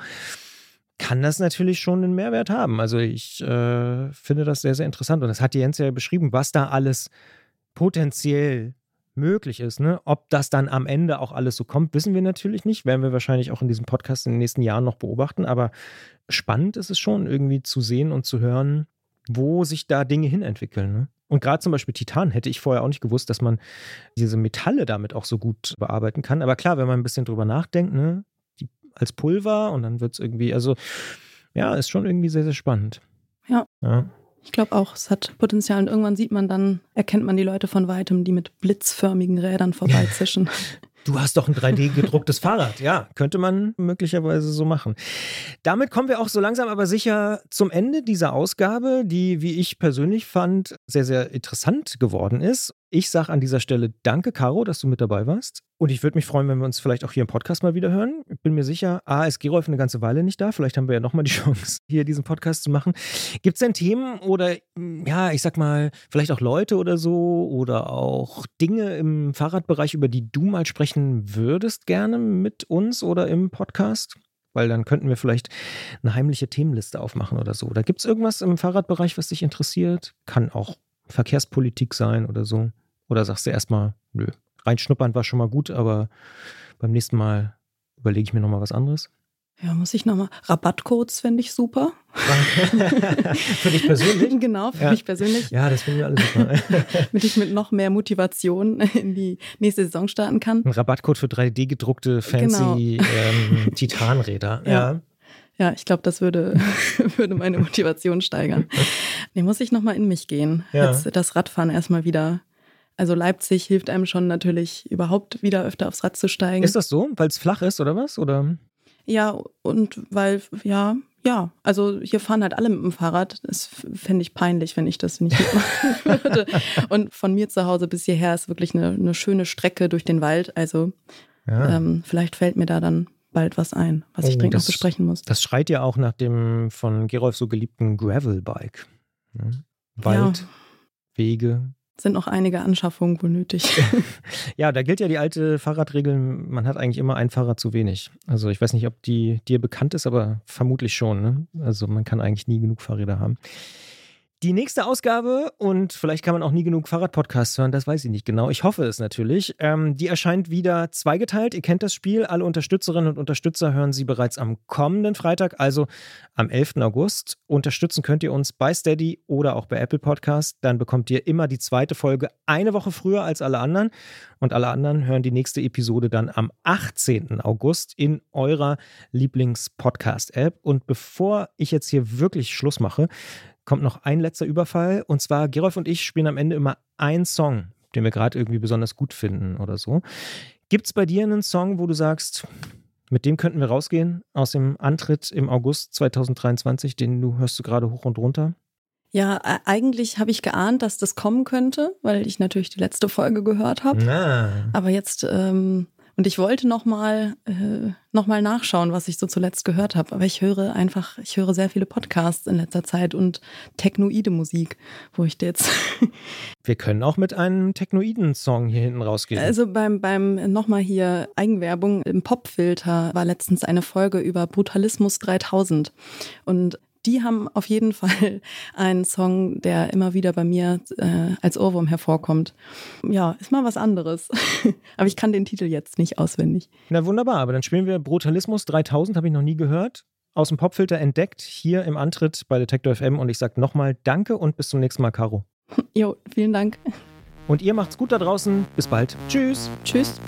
kann das natürlich schon einen Mehrwert haben. Also ich äh, finde das sehr, sehr interessant. Und das hat Jens ja beschrieben, was da alles potenziell möglich ist. Ne? Ob das dann am Ende auch alles so kommt, wissen wir natürlich nicht. Werden wir wahrscheinlich auch in diesem Podcast in den nächsten Jahren noch beobachten. Aber spannend ist es schon, irgendwie zu sehen und zu hören, wo sich da Dinge hinentwickeln. Ne? Und gerade zum Beispiel Titan hätte ich vorher auch nicht gewusst, dass man diese Metalle damit auch so gut bearbeiten kann. Aber klar, wenn man ein bisschen drüber nachdenkt, ne, als Pulver und dann wird es irgendwie, also ja, ist schon irgendwie sehr, sehr spannend. Ja. ja. Ich glaube auch, es hat Potenzial und irgendwann sieht man dann, erkennt man die Leute von weitem, die mit blitzförmigen Rädern vorbeizischen. Du hast doch ein 3D gedrucktes Fahrrad. Ja, könnte man möglicherweise so machen. Damit kommen wir auch so langsam aber sicher zum Ende dieser Ausgabe, die, wie ich persönlich fand, sehr, sehr interessant geworden ist. Ich sage an dieser Stelle danke, Caro, dass du mit dabei warst. Und ich würde mich freuen, wenn wir uns vielleicht auch hier im Podcast mal wieder hören. Ich bin mir sicher, A, ist Gerolf eine ganze Weile nicht da. Vielleicht haben wir ja nochmal die Chance, hier diesen Podcast zu machen. Gibt es denn Themen oder, ja, ich sag mal, vielleicht auch Leute oder so oder auch Dinge im Fahrradbereich, über die du mal sprechen würdest gerne mit uns oder im Podcast? Weil dann könnten wir vielleicht eine heimliche Themenliste aufmachen oder so. Oder gibt es irgendwas im Fahrradbereich, was dich interessiert? Kann auch Verkehrspolitik sein oder so? Oder sagst du erstmal, nö, reinschnuppern war schon mal gut, aber beim nächsten Mal überlege ich mir nochmal was anderes? Ja, muss ich nochmal. Rabattcodes fände ich super. für dich persönlich? Genau, für ja. mich persönlich. Ja, das finden wir alle super. Damit ich mit noch mehr Motivation in die nächste Saison starten kann. Ein Rabattcode für 3D gedruckte fancy genau. ähm, Titanräder. Ja. ja. Ja, ich glaube, das würde, würde meine Motivation steigern. Nee, muss ich nochmal in mich gehen. Ja. Jetzt das Radfahren erstmal wieder. Also Leipzig hilft einem schon natürlich überhaupt wieder öfter aufs Rad zu steigen. Ist das so, weil es flach ist oder was? Oder? Ja, und weil, ja, ja, also hier fahren halt alle mit dem Fahrrad. Das fände ich peinlich, wenn ich das nicht machen würde. Und von mir zu Hause bis hierher ist wirklich eine, eine schöne Strecke durch den Wald. Also ja. ähm, vielleicht fällt mir da dann bald was ein, was oh, ich dringend das, noch besprechen muss. Das schreit ja auch nach dem von Gerolf so geliebten Gravelbike. Ne? Wald, ja. Wege. Sind noch einige Anschaffungen wohl nötig. ja, da gilt ja die alte Fahrradregel, man hat eigentlich immer ein Fahrrad zu wenig. Also ich weiß nicht, ob die dir bekannt ist, aber vermutlich schon. Ne? Also man kann eigentlich nie genug Fahrräder haben. Die nächste Ausgabe, und vielleicht kann man auch nie genug Fahrradpodcasts hören, das weiß ich nicht genau. Ich hoffe es natürlich. Ähm, die erscheint wieder zweigeteilt. Ihr kennt das Spiel. Alle Unterstützerinnen und Unterstützer hören sie bereits am kommenden Freitag, also am 11. August. Unterstützen könnt ihr uns bei Steady oder auch bei Apple Podcast. Dann bekommt ihr immer die zweite Folge eine Woche früher als alle anderen. Und alle anderen hören die nächste Episode dann am 18. August in eurer Lieblings-Podcast-App. Und bevor ich jetzt hier wirklich Schluss mache, kommt noch ein letzter Überfall. Und zwar, Gerolf und ich spielen am Ende immer einen Song, den wir gerade irgendwie besonders gut finden oder so. Gibt es bei dir einen Song, wo du sagst, mit dem könnten wir rausgehen aus dem Antritt im August 2023, den du hörst du gerade hoch und runter? Ja, eigentlich habe ich geahnt, dass das kommen könnte, weil ich natürlich die letzte Folge gehört habe. Aber jetzt ähm, und ich wollte nochmal äh, noch nachschauen, was ich so zuletzt gehört habe. Aber ich höre einfach, ich höre sehr viele Podcasts in letzter Zeit und technoide Musik, wo ich jetzt. Wir können auch mit einem technoiden Song hier hinten rausgehen. Also beim, beim nochmal hier Eigenwerbung im Popfilter war letztens eine Folge über Brutalismus 3000. Und die haben auf jeden Fall einen Song, der immer wieder bei mir äh, als Ohrwurm hervorkommt. Ja, ist mal was anderes. aber ich kann den Titel jetzt nicht auswendig. Na wunderbar, aber dann spielen wir Brutalismus 3000, habe ich noch nie gehört. Aus dem Popfilter entdeckt, hier im Antritt bei Detektor FM. Und ich sage nochmal Danke und bis zum nächsten Mal, Caro. Jo, vielen Dank. Und ihr macht's gut da draußen. Bis bald. Tschüss. Tschüss.